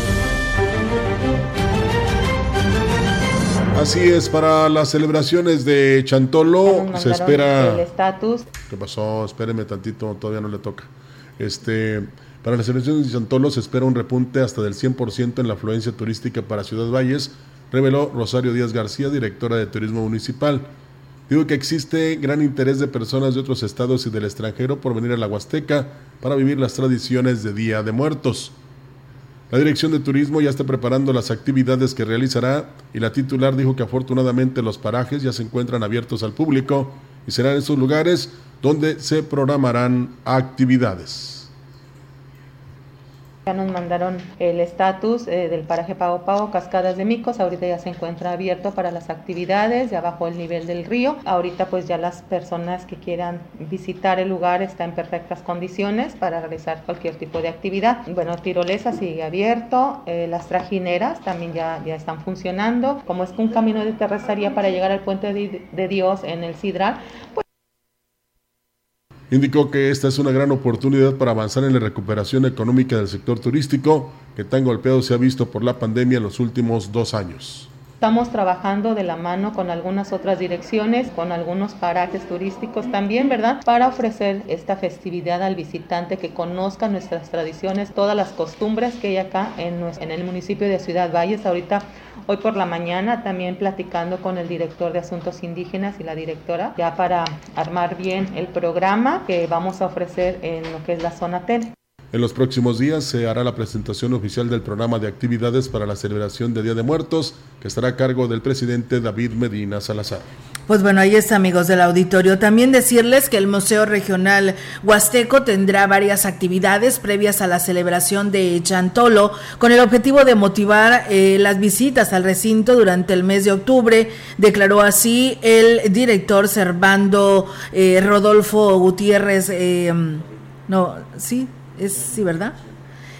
G: Así es, para las celebraciones de Chantolo se espera...
S: El estatus.
G: ¿Qué pasó? Espéreme tantito, todavía no le toca. Este, para las celebraciones de Chantolo se espera un repunte hasta del 100% en la afluencia turística para Ciudad Valles, reveló Rosario Díaz García, directora de Turismo Municipal. Digo que existe gran interés de personas de otros estados y del extranjero por venir a la Huasteca para vivir las tradiciones de Día de Muertos. La Dirección de Turismo ya está preparando las actividades que realizará y la titular dijo que afortunadamente los parajes ya se encuentran abiertos al público y serán esos lugares donde se programarán actividades.
T: Acá nos mandaron el estatus eh, del paraje Pago Pago, Cascadas de Micos. Ahorita ya se encuentra abierto para las actividades, ya bajó el nivel del río. Ahorita pues ya las personas que quieran visitar el lugar están en perfectas condiciones para realizar cualquier tipo de actividad. Bueno, tirolesa sigue abierto, eh, las trajineras también ya, ya están funcionando. Como es un camino de terracería para llegar al puente de, de Dios en el Sidral, pues
G: Indicó que esta es una gran oportunidad para avanzar en la recuperación económica del sector turístico que tan golpeado se ha visto por la pandemia en los últimos dos años.
T: Estamos trabajando de la mano con algunas otras direcciones, con algunos parajes turísticos también, ¿verdad? Para ofrecer esta festividad al visitante que conozca nuestras tradiciones, todas las costumbres que hay acá en, en el municipio de Ciudad Valles. Ahorita, hoy por la mañana, también platicando con el director de Asuntos Indígenas y la directora, ya para armar bien el programa que vamos a ofrecer en lo que es la zona tele.
G: En los próximos días se hará la presentación oficial del programa de actividades para la celebración de Día de Muertos, que estará a cargo del presidente David Medina Salazar.
F: Pues bueno, ahí está, amigos del auditorio. También decirles que el Museo Regional Huasteco tendrá varias actividades previas a la celebración de Chantolo, con el objetivo de motivar eh, las visitas al recinto durante el mes de octubre. Declaró así el director Servando eh, Rodolfo Gutiérrez. Eh, no, sí, es sí, ¿verdad?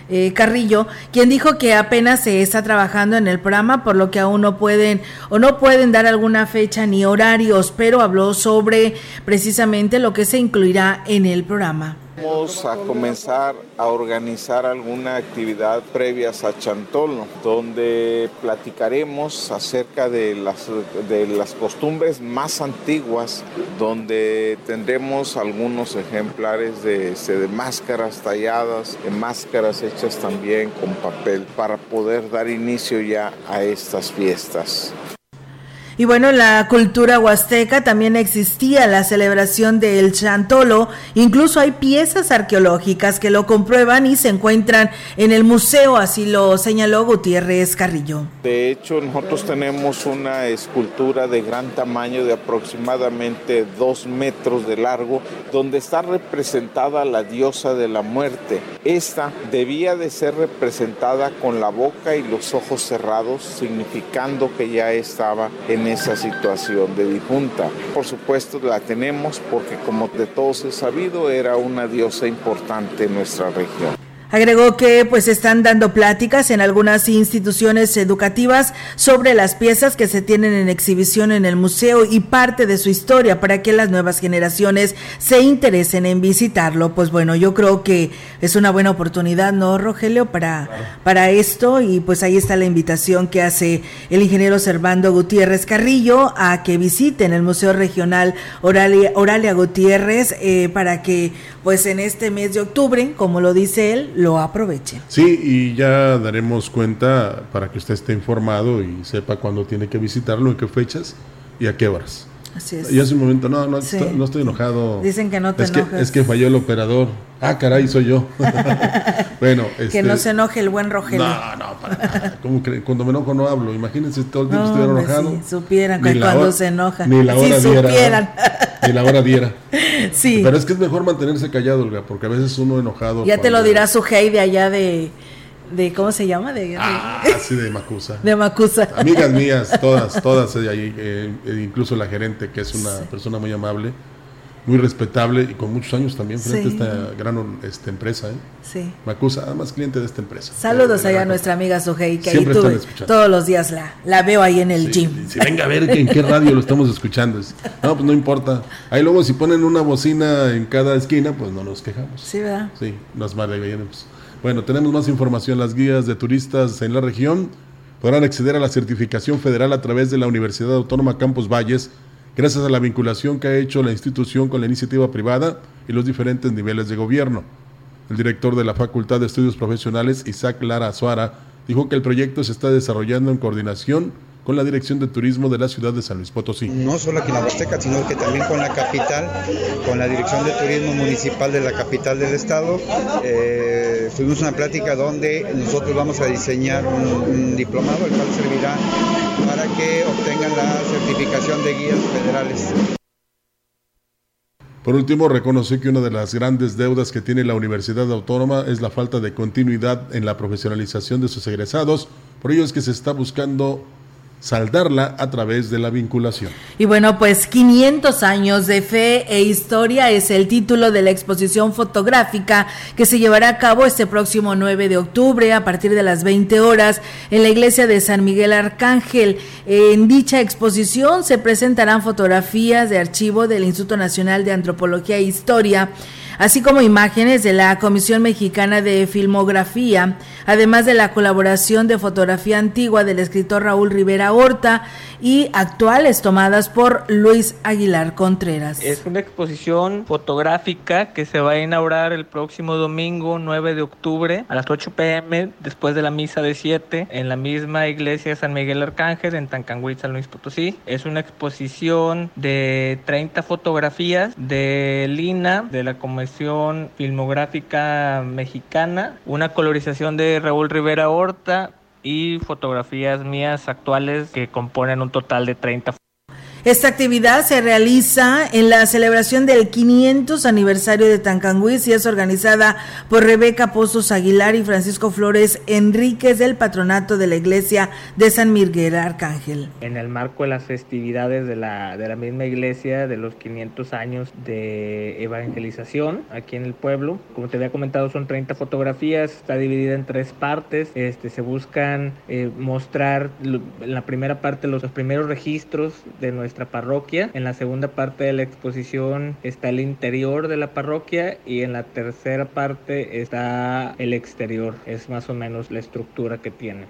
F: Eh, Carrillo, quien dijo que apenas se está trabajando en el programa, por lo que aún no pueden o no pueden dar alguna fecha ni horarios, pero habló sobre precisamente lo que se incluirá en el programa.
U: Vamos a comenzar a organizar alguna actividad previas a Chantolo, donde platicaremos acerca de las, de las costumbres más antiguas, donde tendremos algunos ejemplares de, de máscaras talladas, de máscaras hechas también con papel, para poder dar inicio ya a estas fiestas.
F: Y bueno, en la cultura huasteca también existía la celebración del Chantolo, incluso hay piezas arqueológicas que lo comprueban y se encuentran en el museo, así lo señaló Gutiérrez Carrillo.
U: De hecho, nosotros tenemos una escultura de gran tamaño de aproximadamente dos metros de largo, donde está representada la diosa de la muerte. Esta debía de ser representada con la boca y los ojos cerrados, significando que ya estaba en esa situación de difunta. Por supuesto la tenemos porque como de todos es sabido era una diosa importante en nuestra región.
F: Agregó que pues están dando pláticas en algunas instituciones educativas sobre las piezas que se tienen en exhibición en el museo y parte de su historia para que las nuevas generaciones se interesen en visitarlo. Pues bueno, yo creo que es una buena oportunidad, ¿no, Rogelio? Para, para esto y pues ahí está la invitación que hace el ingeniero Servando Gutiérrez Carrillo a que visiten el Museo Regional Oralia, Oralia Gutiérrez eh, para que pues en este mes de octubre, como lo dice él, lo aproveche.
G: Sí, y ya daremos cuenta para que usted esté informado y sepa cuándo tiene que visitarlo, en qué fechas y a qué horas.
F: Así es.
G: Y hace un momento, no, no, sí. estoy, no estoy enojado.
F: Dicen que no te
G: es
F: enojas.
G: Que, es que falló el operador. Ah, caray, soy yo. bueno,
F: que
G: este,
F: no se enoje el buen Rogelio.
G: No, no, para nada. ¿Cómo creen? Cuando me enojo no hablo. Imagínense todo el tiempo
F: no,
G: estuviera enojado.
F: Si supieran que cuando
G: hora-
F: se enoja.
G: Ni la hora
F: si
G: diera.
F: supieran.
G: Ni la hora diera.
F: Sí.
G: Pero es que es mejor mantenerse callado, Olga, porque a veces uno enojado.
F: Ya te lo dirá su de allá de, de ¿cómo se llama? De, de-
G: Ah, sí, de Macusa.
F: de Macusa.
G: Amigas mías, todas, todas eh, ahí, eh, eh, incluso la gerente, que es una persona muy amable, muy respetable y con muchos años también frente
F: Sí.
G: a esta gran este, empresa. ¿eh?
F: Sí.
G: Macusa, además cliente de esta empresa.
F: Saludos allá a nuestra amiga Sujei, que ahí
G: Siempre están escuchando.
F: todos los días la, la veo ahí en el gym.
G: Si venga a ver que en qué radio lo estamos escuchando. Es- No, pues no importa. Ahí luego si ponen una bocina en cada esquina, pues no nos quejamos.
F: Sí, ¿verdad?
G: Sí, nos maravillaremos. Bueno, tenemos más información. Las guías de turistas en la región podrán acceder a la certificación federal a través de la Universidad Autónoma Campos Valles, gracias a la vinculación que ha hecho la institución con la iniciativa privada y los diferentes niveles de gobierno. El director de la Facultad de Estudios Profesionales, Isaac Lara Azuara, dijo que el proyecto se está desarrollando en coordinación con la Dirección de Turismo de la ciudad de San Luis Potosí.
V: no solo aquí en sino que también con la capital, con la Dirección de Turismo Municipal de la capital del estado. Eh, tuvimos una plática donde nosotros vamos a diseñar un, diplomado, el cual servirá para que obtengan la certificación de guías federales.
G: Por último, reconoció que una de las grandes deudas que tiene la Universidad Autónoma es la falta de continuidad en la profesionalización de sus egresados, por ello es que se está buscando saldarla a través de la vinculación.
F: Y bueno, pues 500 años de fe e historia es el título de la exposición fotográfica que se llevará a cabo este próximo 9 de octubre a partir de las 20 horas en la iglesia de San Miguel Arcángel. En dicha exposición se presentarán fotografías de archivo del Instituto Nacional de Antropología e Historia así como imágenes de la Comisión Mexicana de Filmografía, además de la colaboración de fotografía antigua del escritor Raúl Rivera Horta y actuales tomadas por Luis Aguilar Contreras.
W: Es una exposición fotográfica que se va a inaugurar el próximo domingo 9 de octubre a las 8 pm después de la misa de 7 en la misma iglesia de San Miguel Arcángel en Tancangüí, San Luis Potosí. Es una exposición de 30 fotografías de Lina, de la Comisión Filmográfica Mexicana, una colorización de Raúl Rivera Horta, y fotografías mías actuales que componen un total de 30
F: esta actividad se realiza en la celebración del 500 aniversario de Tancanguis y es organizada por Rebeca Pozos Aguilar y Francisco Flores Enríquez del patronato de la iglesia de San Miguel Arcángel.
W: En el marco de las festividades de la, de la misma iglesia de los 500 años de evangelización aquí en el pueblo, como te había comentado son 30 fotografías, está dividida en tres partes, este, se buscan eh, mostrar en la primera parte los, los primeros registros de nuestra En la segunda parte de la exposición está el interior de la parroquia y en la tercera parte está el exterior. Es más o menos la estructura que tiene.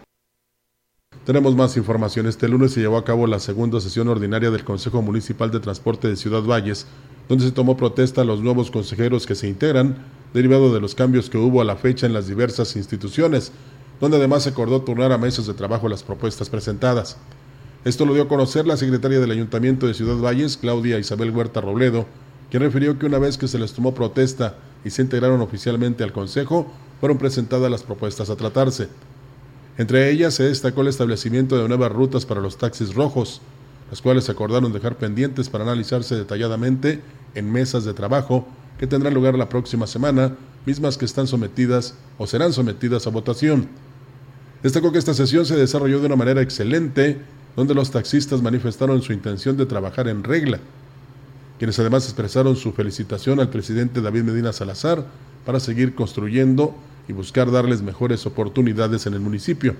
G: Tenemos más información. Este lunes se llevó a cabo la segunda sesión ordinaria del Consejo Municipal de Transporte de Ciudad Valles, donde se tomó protesta a los nuevos consejeros que se integran, derivado de los cambios que hubo a la fecha en las diversas instituciones, donde además se acordó turnar a mesas de trabajo las propuestas presentadas. Esto lo dio a conocer la secretaria del Ayuntamiento de Ciudad Valles, Claudia Isabel Huerta Robledo, quien refirió que una vez que se les tomó protesta y se integraron oficialmente al Consejo, fueron presentadas las propuestas a tratarse. Entre ellas se destacó el establecimiento de nuevas rutas para los taxis rojos, las cuales se acordaron dejar pendientes para analizarse detalladamente en mesas de trabajo que tendrán lugar la próxima semana, mismas que están sometidas o serán sometidas a votación. Destacó que esta sesión se desarrolló de una manera excelente donde los taxistas manifestaron su intención de trabajar en regla, quienes además expresaron su felicitación al presidente David Medina Salazar para seguir construyendo y buscar darles mejores oportunidades en el municipio.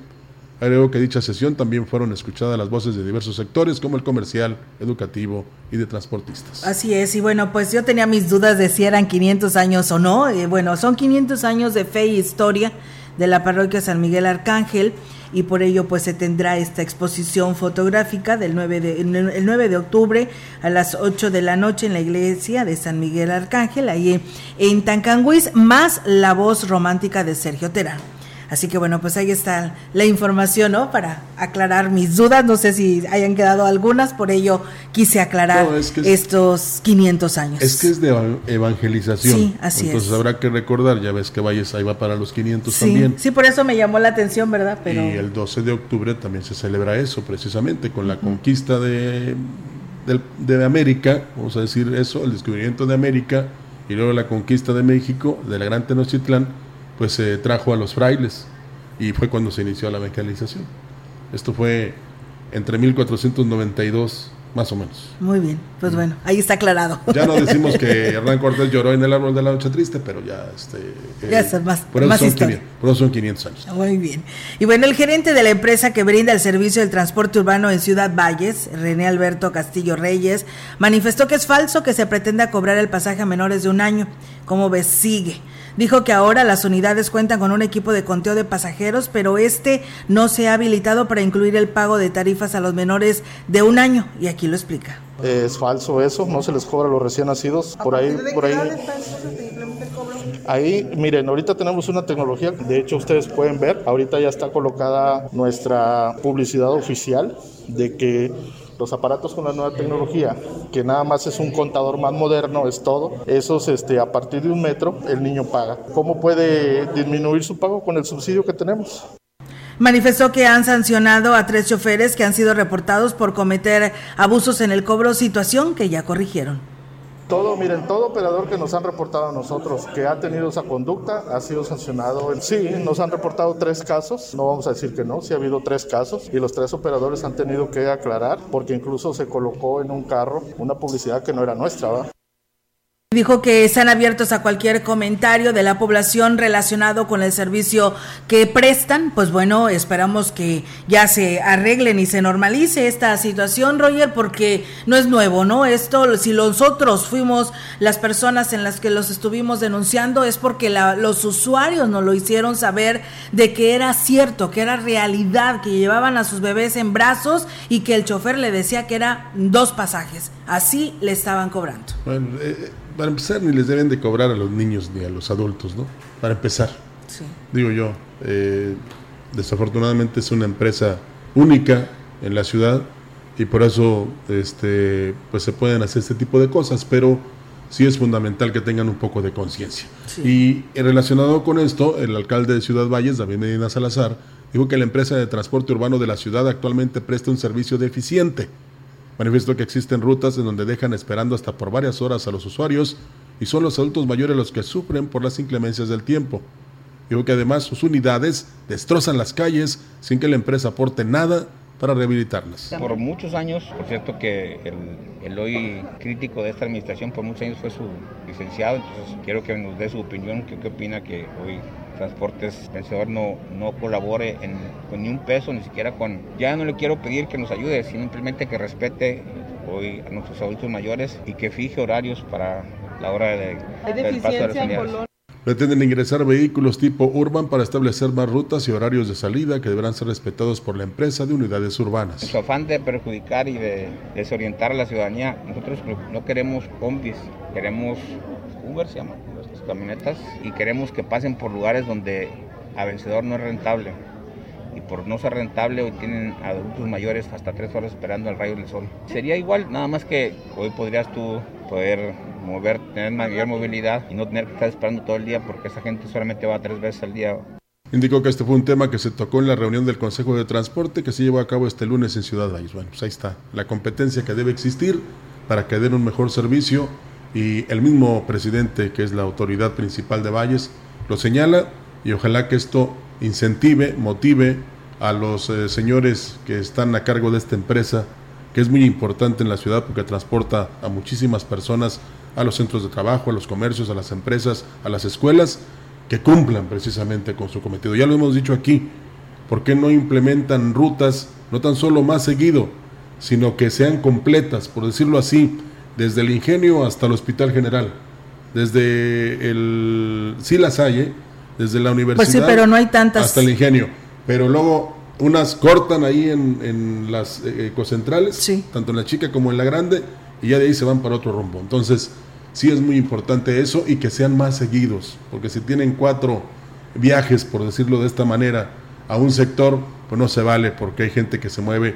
G: Agregó que dicha sesión también fueron escuchadas las voces de diversos sectores como el comercial, educativo y de transportistas.
F: Así es, y bueno, pues yo tenía mis dudas de si eran 500 años o no. Eh, bueno, son 500 años de fe y historia de la parroquia San Miguel Arcángel y por ello pues se tendrá esta exposición fotográfica del 9 de, el 9 de octubre a las 8 de la noche en la iglesia de San Miguel Arcángel, ahí en Tancanguis, más la voz romántica de Sergio Terán. Así que bueno, pues ahí está la información, ¿no? Para aclarar mis dudas. No sé si hayan quedado algunas, por ello quise aclarar estos 500 años.
G: Es que es de evangelización.
F: Sí, así
G: Entonces habrá que recordar, ya ves que Valles ahí va para los 500 también.
F: Sí, por eso me llamó la atención, ¿verdad? Pero...
G: Y el 12 de octubre también se celebra eso, precisamente, con la conquista de, de América, vamos a decir eso, el descubrimiento de América y luego la conquista de México, de la Gran Tenochtitlán pues se trajo a los frailes y fue cuando se inició la mecanización. Esto fue entre 1492 más o menos.
F: Muy bien, pues bueno, ahí está aclarado.
G: Ya no decimos que Hernán Cortés lloró en el árbol de la noche triste, pero ya este
F: ya es más,
G: por, eso son 500, por eso son 500 años.
F: Muy bien. Y bueno, el gerente de la empresa que brinda el servicio del transporte urbano en Ciudad Valles, René Alberto Castillo Reyes, manifestó que es falso que se pretenda cobrar el pasaje a menores de un año. ¿Cómo ves? Sigue. Dijo que ahora las unidades cuentan con un equipo de conteo de pasajeros, pero este no se ha habilitado para incluir el pago de tarifas a los menores de un año, y aquí lo explica.
X: Es falso eso, no se les cobra a los recién nacidos. Por ahí, por ahí. Ahí, miren, ahorita tenemos una tecnología, de hecho ustedes pueden ver, ahorita ya está colocada nuestra publicidad oficial de que los aparatos con la nueva tecnología, que nada más es un contador más moderno, es todo. Esos, este, a partir de un metro, el niño paga. ¿Cómo puede disminuir su pago con el subsidio que tenemos?
F: Manifestó que han sancionado a tres choferes que han sido reportados por cometer abusos en el cobro, situación que ya corrigieron
X: Todo, miren, todo operador que nos han reportado a nosotros que ha tenido esa conducta ha sido sancionado. Sí, nos han reportado tres casos, no vamos a decir que no, sí ha habido tres casos y los tres operadores han tenido que aclarar porque incluso se colocó en un carro una publicidad que no era nuestra. ¿va?
F: Dijo que están abiertos a cualquier comentario de la población relacionado con el servicio que prestan. Pues bueno, esperamos que ya se arreglen y se normalice esta situación, Roger, porque no es nuevo, ¿no? Esto, si nosotros fuimos las personas en las que los estuvimos denunciando, es porque la, los usuarios nos lo hicieron saber de que era cierto, que era realidad, que llevaban a sus bebés en brazos y que el chofer le decía que era dos pasajes. Así le estaban cobrando.
G: Bueno, eh, para empezar, ni les deben de cobrar a los niños ni a los adultos, ¿no? Para empezar.
F: Sí.
G: Digo yo, eh, desafortunadamente es una empresa única en la ciudad y por eso este, pues se pueden hacer este tipo de cosas, pero sí es fundamental que tengan un poco de conciencia.
F: Sí.
G: Y relacionado con esto, el alcalde de Ciudad Valles, David Medina Salazar, dijo que la empresa de transporte urbano de la ciudad actualmente presta un servicio deficiente. Manifestó que existen rutas en donde dejan esperando hasta por varias horas a los usuarios y son los adultos mayores los que sufren por las inclemencias del tiempo. Dijo que además sus unidades destrozan las calles sin que la empresa aporte nada para rehabilitarlas.
Y: Por muchos años, por cierto que el, hoy crítico de esta administración por muchos años fue su licenciado, entonces quiero que nos dé su opinión, qué opina que hoy Transportes Vencedor no, no colabore en, con ni un peso, ni siquiera con... Ya no le quiero pedir que nos ayude, simplemente que respete hoy a nuestros adultos mayores y que fije horarios para la hora de, del paso de las unidades.
G: Pretenden ingresar vehículos tipo urban para establecer más rutas y horarios de salida que deberán ser respetados por la empresa de unidades urbanas.
Y: En su afán de perjudicar y de desorientar a la ciudadanía, nosotros no queremos combis, queremos Uber, se llama, camionetas, y queremos que pasen por lugares donde a vencedor no es rentable. Y por no ser rentable, hoy tienen adultos mayores hasta tres horas esperando al rayo del sol. Sería igual, nada más que hoy podrías tú poder mover, tener mayor movilidad y no tener que estar esperando todo el día porque esa gente solamente va tres veces al día.
G: Indicó que este fue un tema que se tocó en la reunión del Consejo de Transporte que se llevó a cabo este lunes en Ciudad Valles. Bueno, pues ahí está, la competencia que debe existir para que den un mejor servicio y el mismo presidente, que es la autoridad principal de Valles, lo señala y ojalá que esto incentive, motive a los eh, señores que están a cargo de esta empresa, que es muy importante en la ciudad porque transporta a muchísimas personas a los centros de trabajo, a los comercios, a las empresas, a las escuelas, que cumplan precisamente con su cometido. Ya lo hemos dicho aquí, ¿por qué no implementan rutas no tan solo más seguido, sino que sean completas, por decirlo así, desde el ingenio hasta el Hospital General, desde el sí las hay, ¿eh? desde la universidad
F: pues sí, pero no hay tantas.
G: hasta el ingenio, pero luego unas cortan ahí en, en las eh, ecocentrales,
F: sí.
G: tanto en la chica como en la grande, y ya de ahí se van para otro rumbo. Entonces, sí es muy importante eso y que sean más seguidos, porque si tienen cuatro viajes, por decirlo de esta manera, a un sector, pues no se vale, porque hay gente que se mueve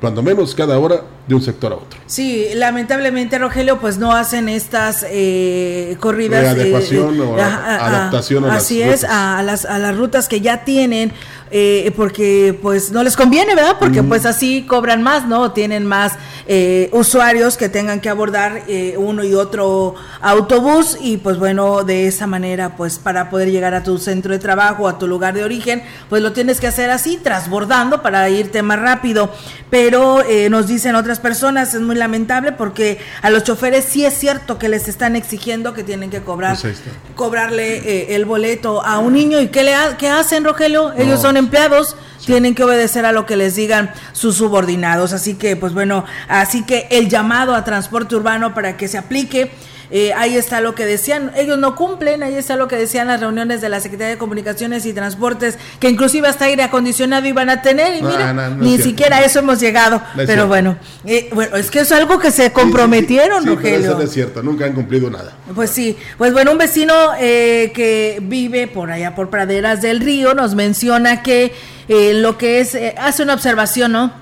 G: cuando menos cada hora de un sector a otro.
F: Sí, lamentablemente, Rogelio, pues no hacen estas eh, corridas.
G: De adecuación eh, o a, a, adaptación a,
F: Así
G: las
F: es, a las, a las rutas que ya tienen, eh, porque pues no les conviene, ¿verdad? Porque mm. pues así cobran más, ¿no? Tienen más eh, usuarios que tengan que abordar eh, uno y otro autobús y pues bueno, de esa manera, pues para poder llegar a tu centro de trabajo, a tu lugar de origen, pues lo tienes que hacer así, transbordando para irte más rápido. Pero eh, nos dicen otras personas, es muy lamentable porque a los choferes sí es cierto que les están exigiendo que tienen que cobrar,
G: Pues
F: cobrarle eh, el boleto a un niño. ¿Y qué, le ha- qué hacen, Rogelio? Ellos
G: No.
F: son empleados, tienen que obedecer a lo que les digan sus subordinados. Así que, pues bueno, así que el llamado a transporte urbano para que se aplique. Eh, ahí está lo que decían, ellos no cumplen, ahí está lo que decían las reuniones de la Secretaría de Comunicaciones y Transportes, que inclusive hasta aire acondicionado iban a tener, y
G: No,
F: mira,
G: no, no es
F: ni siquiera a eso hemos llegado. Pero bueno, eh, bueno, es que es algo que se comprometieron,
G: Sí, pero
F: Rogelio.
G: eso no es cierto, nunca han cumplido nada.
F: Pues sí, pues bueno, un vecino eh, que vive por allá por Praderas del Río nos menciona que eh, lo que es, eh, hace una observación, ¿no?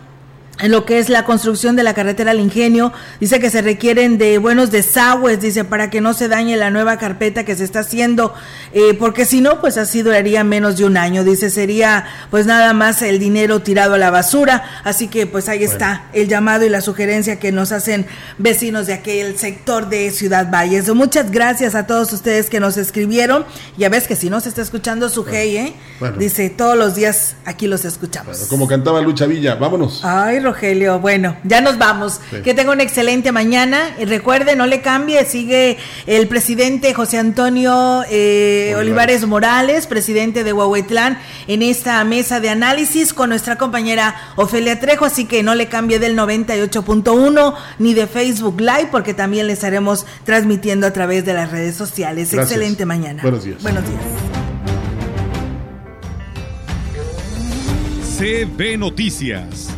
F: En lo que es la construcción de la carretera al ingenio. Dice que se requieren de buenos desagües, dice, para que no se dañe la nueva carpeta que se está haciendo, eh, porque si no, pues así duraría menos de un año. Dice, sería pues nada más el dinero tirado a la basura. Así que pues ahí está el llamado y la sugerencia que nos hacen vecinos de aquel sector de Ciudad Valles. Muchas gracias a todos ustedes que nos escribieron. Ya ves que si no se está escuchando su hey, ¿eh? Dice, todos los días aquí los escuchamos.
G: como cantaba Lucha Villa, vámonos.
F: Ay, Rogelio. Bueno, ya nos vamos. Que tenga una excelente mañana. Y recuerde, no le cambie, sigue el presidente José Antonio eh, Olivares. Morales, presidente de Huahuetlán, en esta mesa de análisis con nuestra compañera Ofelia Trejo. Así que no le cambie del 98.1 ni de Facebook Live, porque también le estaremos transmitiendo a través de las redes sociales. Excelente mañana.
G: Buenos días.
F: Buenos días.
A: CB Noticias